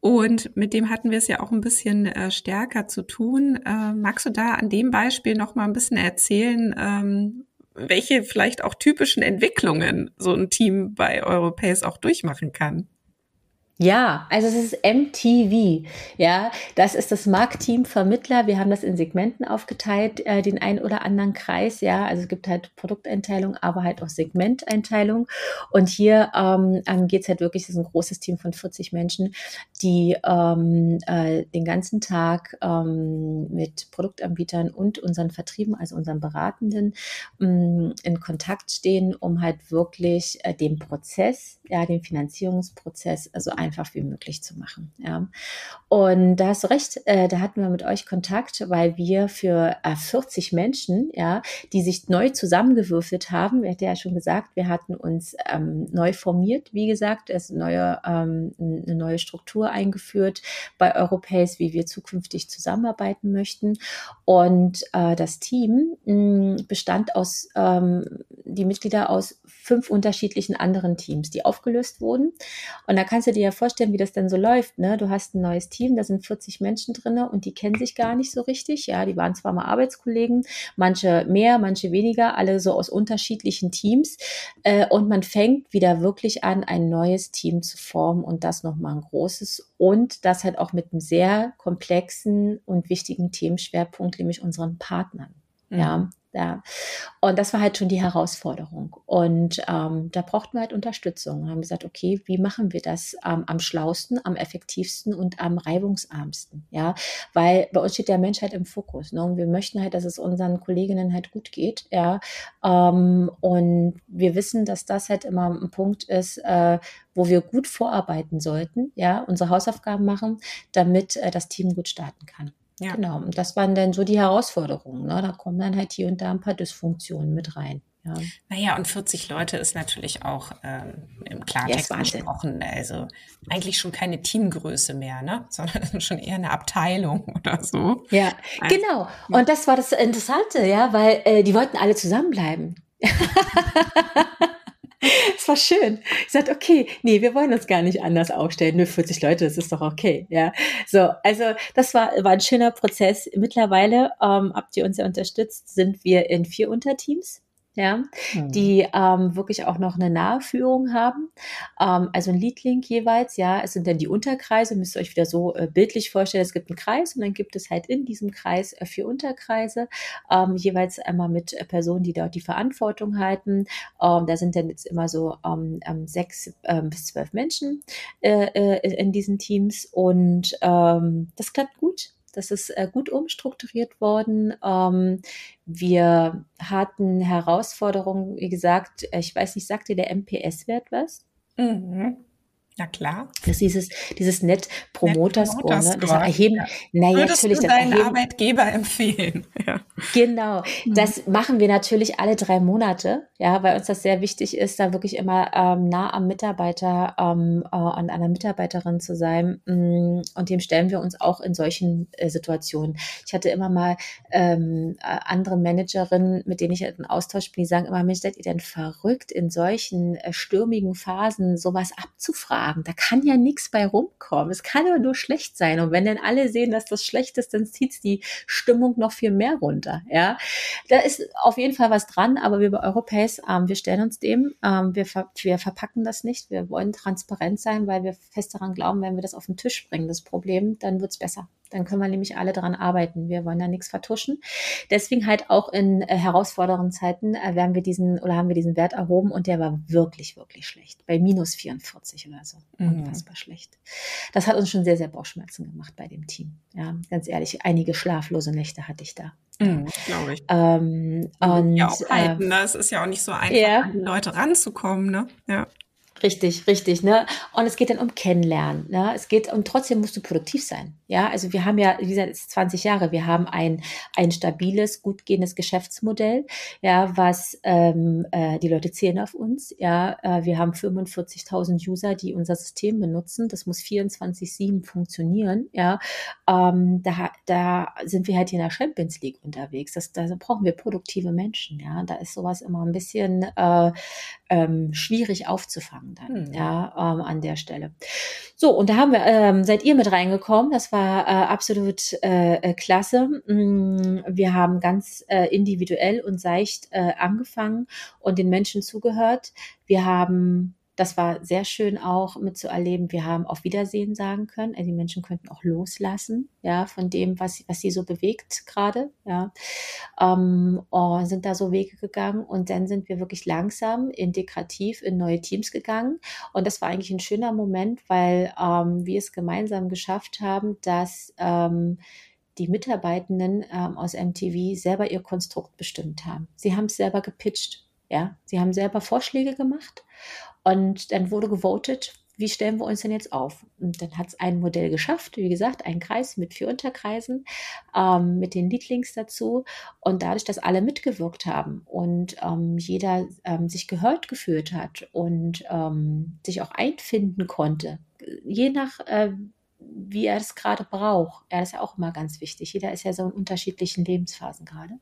und mit dem hatten wir es ja auch ein bisschen äh, stärker zu tun. Äh, magst du da an dem Beispiel noch mal ein bisschen erzählen, ähm, welche vielleicht auch typischen Entwicklungen so ein Team bei Europace auch durchmachen kann? Ja, also es ist MTV. Ja, das ist das Marktteam Vermittler. Wir haben das in Segmenten aufgeteilt, äh, den ein oder anderen Kreis. Ja, also es gibt halt Produkteinteilung, aber halt auch Segmenteinteilung. Und hier ähm, ähm geht es halt wirklich, es ist ein großes Team von 40 Menschen, die ähm, äh, den ganzen Tag ähm, mit Produktanbietern und unseren Vertrieben, also unseren Beratenden, ähm, in Kontakt stehen, um halt wirklich äh, den Prozess, ja, den Finanzierungsprozess, also ein einfach wie möglich zu machen. Ja. Und da hast du recht, äh, da hatten wir mit euch Kontakt, weil wir für äh, 40 Menschen, ja, die sich neu zusammengewürfelt haben, wir hatten ja schon gesagt, wir hatten uns ähm, neu formiert, wie gesagt, es neue, ähm, eine neue Struktur eingeführt bei Europace, wie wir zukünftig zusammenarbeiten möchten. Und äh, das Team mh, bestand aus ähm, die Mitglieder aus fünf unterschiedlichen anderen Teams, die aufgelöst wurden. Und da kannst du dir ja vorstellen, wie das denn so läuft. Ne? Du hast ein neues Team, da sind 40 Menschen drin und die kennen sich gar nicht so richtig. Ja, die waren zwar mal Arbeitskollegen, manche mehr, manche weniger, alle so aus unterschiedlichen Teams. Äh, und man fängt wieder wirklich an, ein neues Team zu formen und das nochmal ein großes und das halt auch mit einem sehr komplexen und wichtigen Themenschwerpunkt, nämlich unseren Partnern. Mhm. Ja, ja. Und das war halt schon die Herausforderung. Und ähm, da brauchten wir halt Unterstützung. Wir haben gesagt, okay, wie machen wir das ähm, am schlausten, am effektivsten und am reibungsarmsten? Ja, weil bei uns steht der Menschheit im Fokus. Ne? Und wir möchten halt, dass es unseren Kolleginnen halt gut geht. Ja, ähm, und wir wissen, dass das halt immer ein Punkt ist, äh, wo wir gut vorarbeiten sollten. Ja, unsere Hausaufgaben machen, damit äh, das Team gut starten kann. Ja. Genau. Und das waren dann so die Herausforderungen. Ne? Da kommen dann halt hier und da ein paar Dysfunktionen mit rein. Ja. Naja, und 40 Leute ist natürlich auch ähm, im Klartext ja, gesprochen. Also eigentlich schon keine Teamgröße mehr, ne? [LAUGHS] sondern schon eher eine Abteilung oder so. Ja, also, genau. Und das war das Interessante, ja, weil äh, die wollten alle zusammenbleiben. [LAUGHS] [LAUGHS] Es war schön. Ich sagte, okay, nee, wir wollen uns gar nicht anders aufstellen. Nur 40 Leute, das ist doch okay. Ja, so, also das war, war ein schöner Prozess. Mittlerweile ähm, habt ihr uns ja unterstützt, sind wir in vier Unterteams ja, mhm. die ähm, wirklich auch noch eine Nahführung haben. Ähm, also ein Leadlink jeweils, ja, es sind dann die Unterkreise, müsst ihr euch wieder so äh, bildlich vorstellen, es gibt einen Kreis und dann gibt es halt in diesem Kreis äh, vier Unterkreise, ähm, jeweils einmal mit äh, Personen, die dort die Verantwortung halten. Ähm, da sind dann jetzt immer so ähm, ähm sechs ähm, bis zwölf Menschen äh, äh, in diesen Teams und ähm, das klappt gut. Das ist äh, gut umstrukturiert worden. Ähm, wir hatten Herausforderungen, wie gesagt, äh, ich weiß nicht, sagt dir der MPS-Wert was? Mhm. Na klar. Das ist dieses, dieses Net Promoter Score. Ne? Das erheben, ja. naja, Würdest natürlich, du deinen erheben, Arbeitgeber empfehlen? [LAUGHS] Ja. Genau. Mhm. Das machen wir natürlich alle drei Monate, ja, weil uns das sehr wichtig ist, da wirklich immer ähm, nah am Mitarbeiter, ähm, äh, an einer Mitarbeiterin zu sein. Mm, und dem stellen wir uns auch in solchen äh, Situationen. Ich hatte immer mal ähm, äh, andere Managerinnen, mit denen ich in Austausch bin, die sagen immer, Mensch, seid ihr denn verrückt, in solchen äh, stürmigen Phasen sowas abzufragen? Abend. Da kann ja nichts bei rumkommen. Es kann aber nur schlecht sein. Und wenn dann alle sehen, dass das schlecht ist, dann zieht die Stimmung noch viel mehr runter. Ja, da ist auf jeden Fall was dran. Aber wir bei Europace, ähm, wir stellen uns dem. Ähm, wir, ver wir verpacken das nicht. Wir wollen transparent sein, weil wir fest daran glauben, wenn wir das auf den Tisch bringen, das Problem, dann wird's besser. Dann können wir nämlich alle daran arbeiten. Wir wollen da nichts vertuschen. Deswegen halt auch in äh, herausfordernden Zeiten äh, werden wir diesen oder haben wir diesen Wert erhoben und der war wirklich, wirklich schlecht. Bei minus 44 oder so. Mhm. Unfassbar schlecht. Das hat uns schon sehr, sehr Bauchschmerzen gemacht bei dem Team. Ja, ganz ehrlich, einige schlaflose Nächte hatte ich da. Mhm, Glaube ich. Ähm, und, ja, auch halten, äh, ne? Es ist ja auch nicht so einfach, ja. an die Leute ranzukommen, ne? Ja. Richtig, richtig, ne? Und es geht dann um Kennenlernen, ne? Es geht um trotzdem musst du produktiv sein. Ja, also wir haben ja, wie gesagt, es 20 Jahre, wir haben ein, ein stabiles, gut gehendes Geschäftsmodell, ja, was ähm, äh, die Leute zählen auf uns. Ja, äh, wir haben 45.000 User, die unser System benutzen. Das muss 24-7 funktionieren. Ja, ähm, da, da sind wir halt in der Champions League unterwegs. Das, da brauchen wir produktive Menschen. Ja, da ist sowas immer ein bisschen äh, ähm, schwierig aufzufangen dann. Hm. Ja, ähm, an der Stelle. So, und da haben wir, ähm, seid ihr mit reingekommen. Das war äh, absolut äh, äh klasse. Mm, wir haben ganz äh, individuell und seicht äh, angefangen und den Menschen zugehört. Wir haben das war sehr schön auch mitzuerleben. Wir haben auf Wiedersehen sagen können. Also die Menschen könnten auch loslassen, ja, von dem, was, was sie so bewegt gerade, ja. Ähm, oh, sind da so Wege gegangen und dann sind wir wirklich langsam integrativ in neue Teams gegangen. Und das war eigentlich ein schöner Moment, weil ähm, wir es gemeinsam geschafft haben, dass ähm, die Mitarbeitenden ähm, aus MTV selber ihr Konstrukt bestimmt haben. Sie haben es selber gepitcht. Ja, sie haben selber Vorschläge gemacht und dann wurde gewotet, wie stellen wir uns denn jetzt auf? Und dann hat es ein Modell geschafft, wie gesagt, ein Kreis mit vier Unterkreisen, ähm, mit den Leadlinks dazu. Und dadurch, dass alle mitgewirkt haben und ähm, jeder ähm, sich gehört gefühlt hat und ähm, sich auch einfinden konnte, je nach äh, wie er es gerade braucht. Das ist ja auch immer ganz wichtig. Jeder ist ja so in unterschiedlichen Lebensphasen gerade.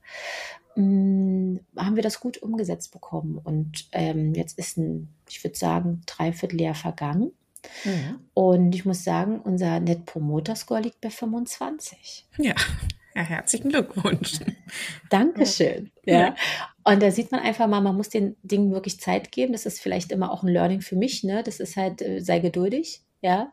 Hm, haben wir das gut umgesetzt bekommen. Und ähm, jetzt ist ein, ich würde sagen, Dreivierteljahr vergangen. Mhm. Und ich muss sagen, unser Net Promoter Score liegt bei 25. Ja. Ja, herzlichen Glückwunsch. Dankeschön. Ja. ja. Und da sieht man einfach mal, man muss den Dingen wirklich Zeit geben. Das ist vielleicht immer auch ein Learning für mich. Ne? Das ist halt, äh, sei geduldig ja.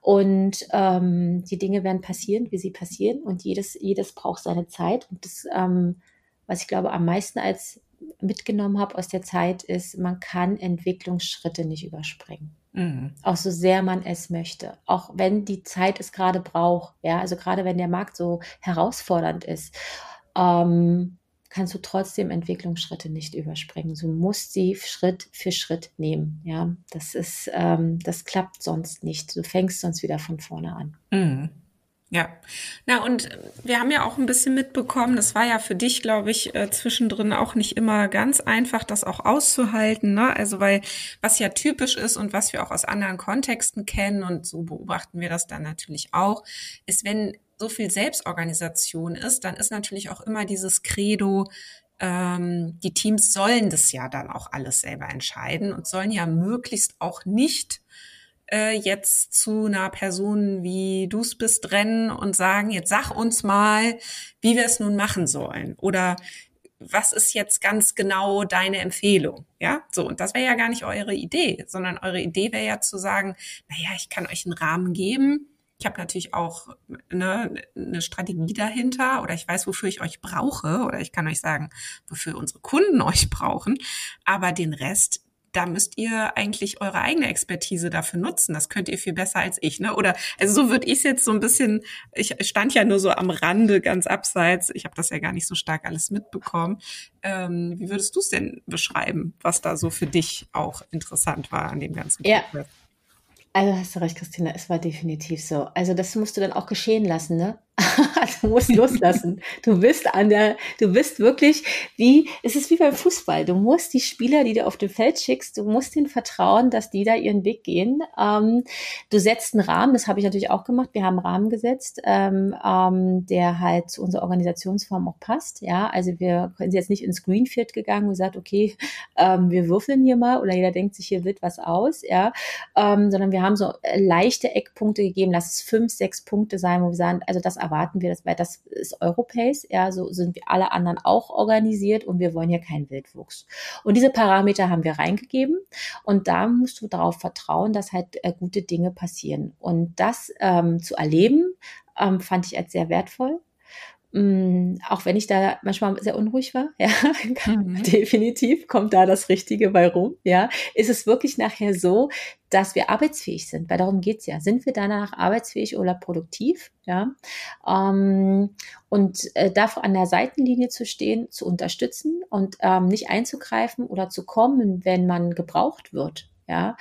Und ähm, die Dinge werden passieren, wie sie passieren. Und jedes, jedes braucht seine Zeit. Und das, ähm, was ich glaube, am meisten als mitgenommen habe aus der Zeit, ist, man kann Entwicklungsschritte nicht überspringen. Mhm. Auch so sehr man es möchte. Auch wenn die Zeit es gerade braucht. Ja, also gerade wenn der Markt so herausfordernd ist. Ähm, kannst du trotzdem Entwicklungsschritte nicht überspringen. Du musst sie Schritt für Schritt nehmen. Ja, das ist, ähm, das klappt sonst nicht. Du fängst sonst wieder von vorne an. Mhm. Ja, na und wir haben ja auch ein bisschen mitbekommen, das war ja für dich, glaube ich, äh, zwischendrin auch nicht immer ganz einfach, das auch auszuhalten. Ne? Also weil was ja typisch ist und was wir auch aus anderen Kontexten kennen und so beobachten wir das dann natürlich auch, ist, wenn so viel Selbstorganisation ist, dann ist natürlich auch immer dieses Credo, ähm, die Teams sollen das ja dann auch alles selber entscheiden und sollen ja möglichst auch nicht äh, jetzt zu einer Person wie du es bist rennen und sagen, jetzt sag uns mal, wie wir es nun machen sollen oder was ist jetzt ganz genau deine Empfehlung? Ja, so. Und das wäre ja gar nicht eure Idee, sondern eure Idee wäre ja zu sagen, naja, ich kann euch einen Rahmen geben ich habe natürlich auch eine, eine Strategie dahinter oder ich weiß, wofür ich euch brauche oder ich kann euch sagen, wofür unsere Kunden [LAUGHS] euch brauchen. Aber den Rest, da müsst ihr eigentlich eure eigene Expertise dafür nutzen. Das könnt ihr viel besser als ich, ne? Oder also so würde ich es jetzt so ein bisschen. Ich stand ja nur so am Rande, ganz abseits. Ich habe das ja gar nicht so stark alles mitbekommen. Ähm, wie würdest du es denn beschreiben, was da so für dich auch interessant war an dem ganzen ja. Also hast du recht, Christina, es war definitiv so. Also das musst du dann auch geschehen lassen, ne? [LAUGHS] du musst loslassen. Du bist an der, du bist wirklich wie, es ist wie beim Fußball. Du musst die Spieler, die du auf dem Feld schickst, du musst ihnen vertrauen, dass die da ihren Weg gehen. Ähm, du setzt einen Rahmen, das habe ich natürlich auch gemacht. Wir haben einen Rahmen gesetzt, ähm, ähm, der halt zu unserer Organisationsform auch passt. Ja, also wir sind jetzt nicht ins Greenfield gegangen und gesagt, okay, ähm, wir würfeln hier mal oder jeder denkt sich, hier wird was aus, ja, ähm, sondern wir haben so leichte Eckpunkte gegeben, lass es fünf, sechs Punkte sein, wo wir sagen, also das erwarten wir, das, weil das ist Europace, ja, so sind wir alle anderen auch organisiert und wir wollen hier keinen Wildwuchs. Und diese Parameter haben wir reingegeben und da musst du darauf vertrauen, dass halt äh, gute Dinge passieren. Und das ähm, zu erleben, ähm, fand ich als sehr wertvoll. Mm, auch wenn ich da manchmal sehr unruhig war, [LAUGHS] ja, mhm. definitiv kommt da das Richtige bei rum, ja, ist es wirklich nachher so, dass wir arbeitsfähig sind, weil darum geht's ja. Sind wir danach arbeitsfähig oder produktiv? Ja. Ähm, und äh, davor an der Seitenlinie zu stehen, zu unterstützen und ähm, nicht einzugreifen oder zu kommen, wenn man gebraucht wird ja.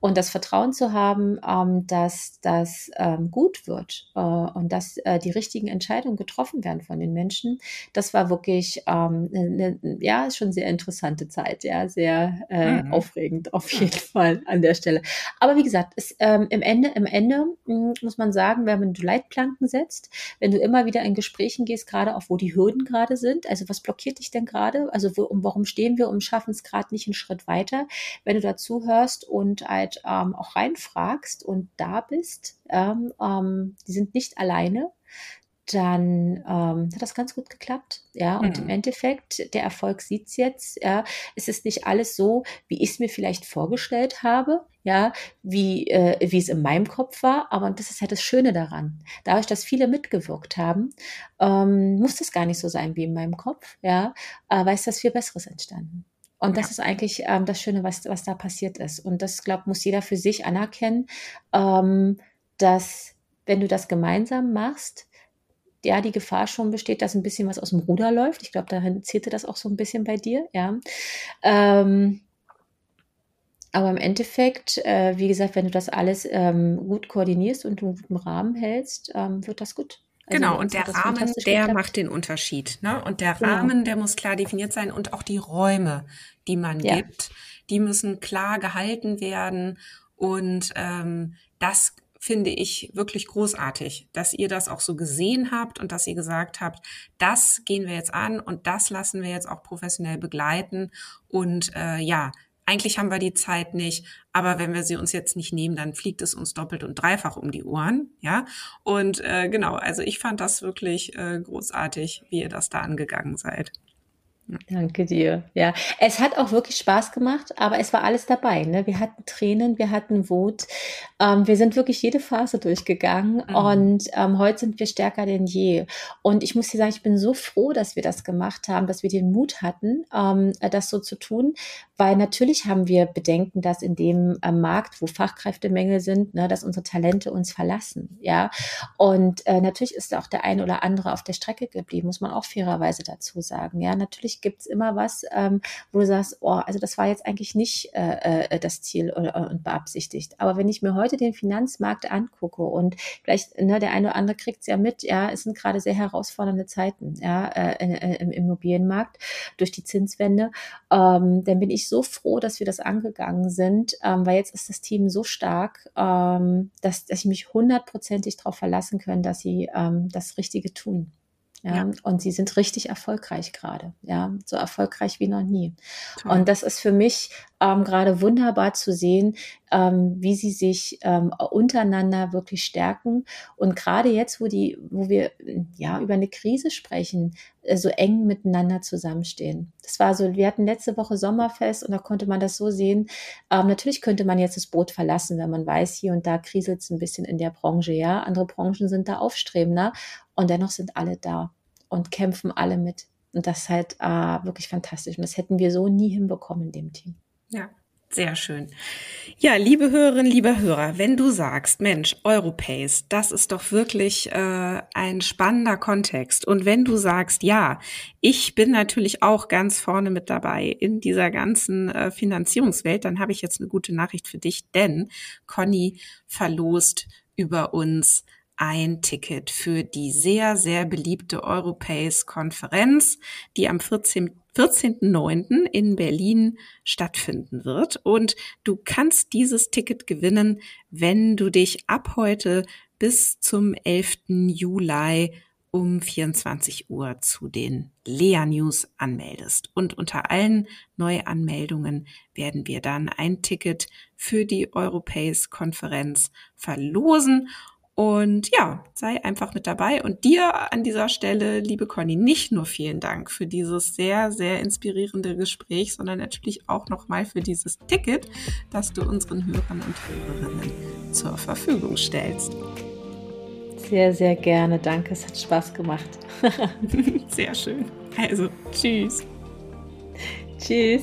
Und das Vertrauen zu haben, ähm, dass das ähm, gut wird äh, und dass äh, die richtigen Entscheidungen getroffen werden von den Menschen, das war wirklich, ähm, ne, ne, ja, schon sehr interessante Zeit, ja, sehr äh, mhm. aufregend auf jeden Fall an der Stelle. Aber wie gesagt, es, ähm, im Ende, im Ende mh, hm, muss man sagen, wenn du Leitplanken setzt, wenn du immer wieder in Gesprächen gehst, gerade auch wo die Hürden gerade sind, also was blockiert dich denn gerade? Also wo, um, warum stehen wir und schaffen es gerade nicht einen Schritt weiter? Wenn du dazu hörst und halt ähm, auch reinfragst und da bist, ähm, ähm, die sind nicht alleine, dann ähm, hat das ganz gut geklappt. Ja, und mhm. im Endeffekt, der Erfolg sieht's jetzt. Ja, es ist nicht alles so, wie ich es mir vielleicht vorgestellt habe. Ja, wie, äh, wie es in meinem Kopf war. Aber das ist ja das Schöne daran. Dadurch, dass viele mitgewirkt haben, ähm, muss das gar nicht so sein wie in meinem Kopf. Ja, aber ist das viel Besseres entstanden. Und das ja. ist eigentlich ähm, das Schöne, was, was da passiert ist. Und das, glaube muss jeder für sich anerkennen, ähm, dass wenn du das gemeinsam machst, ja, die Gefahr schon besteht, dass ein bisschen was aus dem Ruder läuft. Ich glaube, dahin zählte das auch so ein bisschen bei dir, ja. Ähm, aber im Endeffekt, äh, wie gesagt, wenn du das alles ähm, gut koordinierst und einen guten Rahmen hältst, ähm, wird das gut. Also genau, und der Rahmen, der geklappt. macht den Unterschied. Ne? Und der genau. Rahmen, der muss klar definiert sein und auch die Räume, die man ja. gibt, die müssen klar gehalten werden. Und ähm, das finde ich wirklich großartig, dass ihr das auch so gesehen habt und dass ihr gesagt habt, das gehen wir jetzt an und das lassen wir jetzt auch professionell begleiten. Und äh, ja, eigentlich haben wir die Zeit nicht, aber wenn wir sie uns jetzt nicht nehmen, dann fliegt es uns doppelt und dreifach um die Ohren, ja. Und äh, genau, also ich fand das wirklich äh, großartig, wie ihr das da angegangen seid. Danke dir. Ja, es hat auch wirklich Spaß gemacht, aber es war alles dabei. Ne? Wir hatten Tränen, wir hatten Wut. Ähm, wir sind wirklich jede Phase durchgegangen mhm. und ähm, heute sind wir stärker denn je. Und ich muss dir sagen, ich bin so froh, dass wir das gemacht haben, dass wir den Mut hatten, ähm, das so zu tun, weil natürlich haben wir Bedenken, dass in dem äh, Markt, wo Fachkräftemängel sind, ne, dass unsere Talente uns verlassen. Ja, und äh, natürlich ist auch der eine oder andere auf der Strecke geblieben, muss man auch fairerweise dazu sagen. Ja, natürlich gibt es immer was, ähm, wo du sagst, oh, also das war jetzt eigentlich nicht äh, äh, das Ziel äh, und beabsichtigt. Aber wenn ich mir heute den Finanzmarkt angucke und vielleicht ne, der eine oder andere kriegt es ja mit, ja, es sind gerade sehr herausfordernde Zeiten, ja, äh, im Immobilienmarkt durch die Zinswende, ähm, dann bin ich so froh, dass wir das angegangen sind, ähm, weil jetzt ist das Team so stark, ähm, dass, dass ich mich hundertprozentig darauf verlassen können, dass sie ähm, das Richtige tun. Ja, ja, und sie sind richtig erfolgreich gerade, ja, so erfolgreich wie noch nie. Toll. Und das ist für mich ähm, gerade wunderbar zu sehen, ähm, wie sie sich ähm, untereinander wirklich stärken. Und gerade jetzt, wo die, wo wir ja über eine Krise sprechen, äh, so eng miteinander zusammenstehen. Das war so, wir hatten letzte Woche Sommerfest und da konnte man das so sehen. Ähm, natürlich könnte man jetzt das Boot verlassen, wenn man weiß, hier und da kriselt es ein bisschen in der Branche, ja. Andere Branchen sind da aufstrebender und dennoch sind alle da und kämpfen alle mit. Und das ist halt äh, wirklich fantastisch. Und das hätten wir so nie hinbekommen in dem Team. Ja, sehr schön. Ja, liebe Hörerinnen, lieber Hörer, wenn du sagst, Mensch, Europace, das ist doch wirklich äh, ein spannender Kontext. Und wenn du sagst, ja, ich bin natürlich auch ganz vorne mit dabei in dieser ganzen äh, Finanzierungswelt, dann habe ich jetzt eine gute Nachricht für dich, denn Conny verlost über uns ein Ticket für die sehr, sehr beliebte Europace-Konferenz, die am 14. 14.09. in Berlin stattfinden wird. Und du kannst dieses Ticket gewinnen, wenn du dich ab heute bis zum 11. Juli um 24 Uhr zu den Lea News anmeldest. Und unter allen Neuanmeldungen werden wir dann ein Ticket für die Europace Konferenz verlosen. Und ja, sei einfach mit dabei. Und dir an dieser Stelle, liebe Conny, nicht nur vielen Dank für dieses sehr, sehr inspirierende Gespräch, sondern natürlich auch nochmal für dieses Ticket, das du unseren Hörern und Hörerinnen zur Verfügung stellst. Sehr, sehr gerne. Danke, es hat Spaß gemacht. [LAUGHS] sehr schön. Also, tschüss. Tschüss.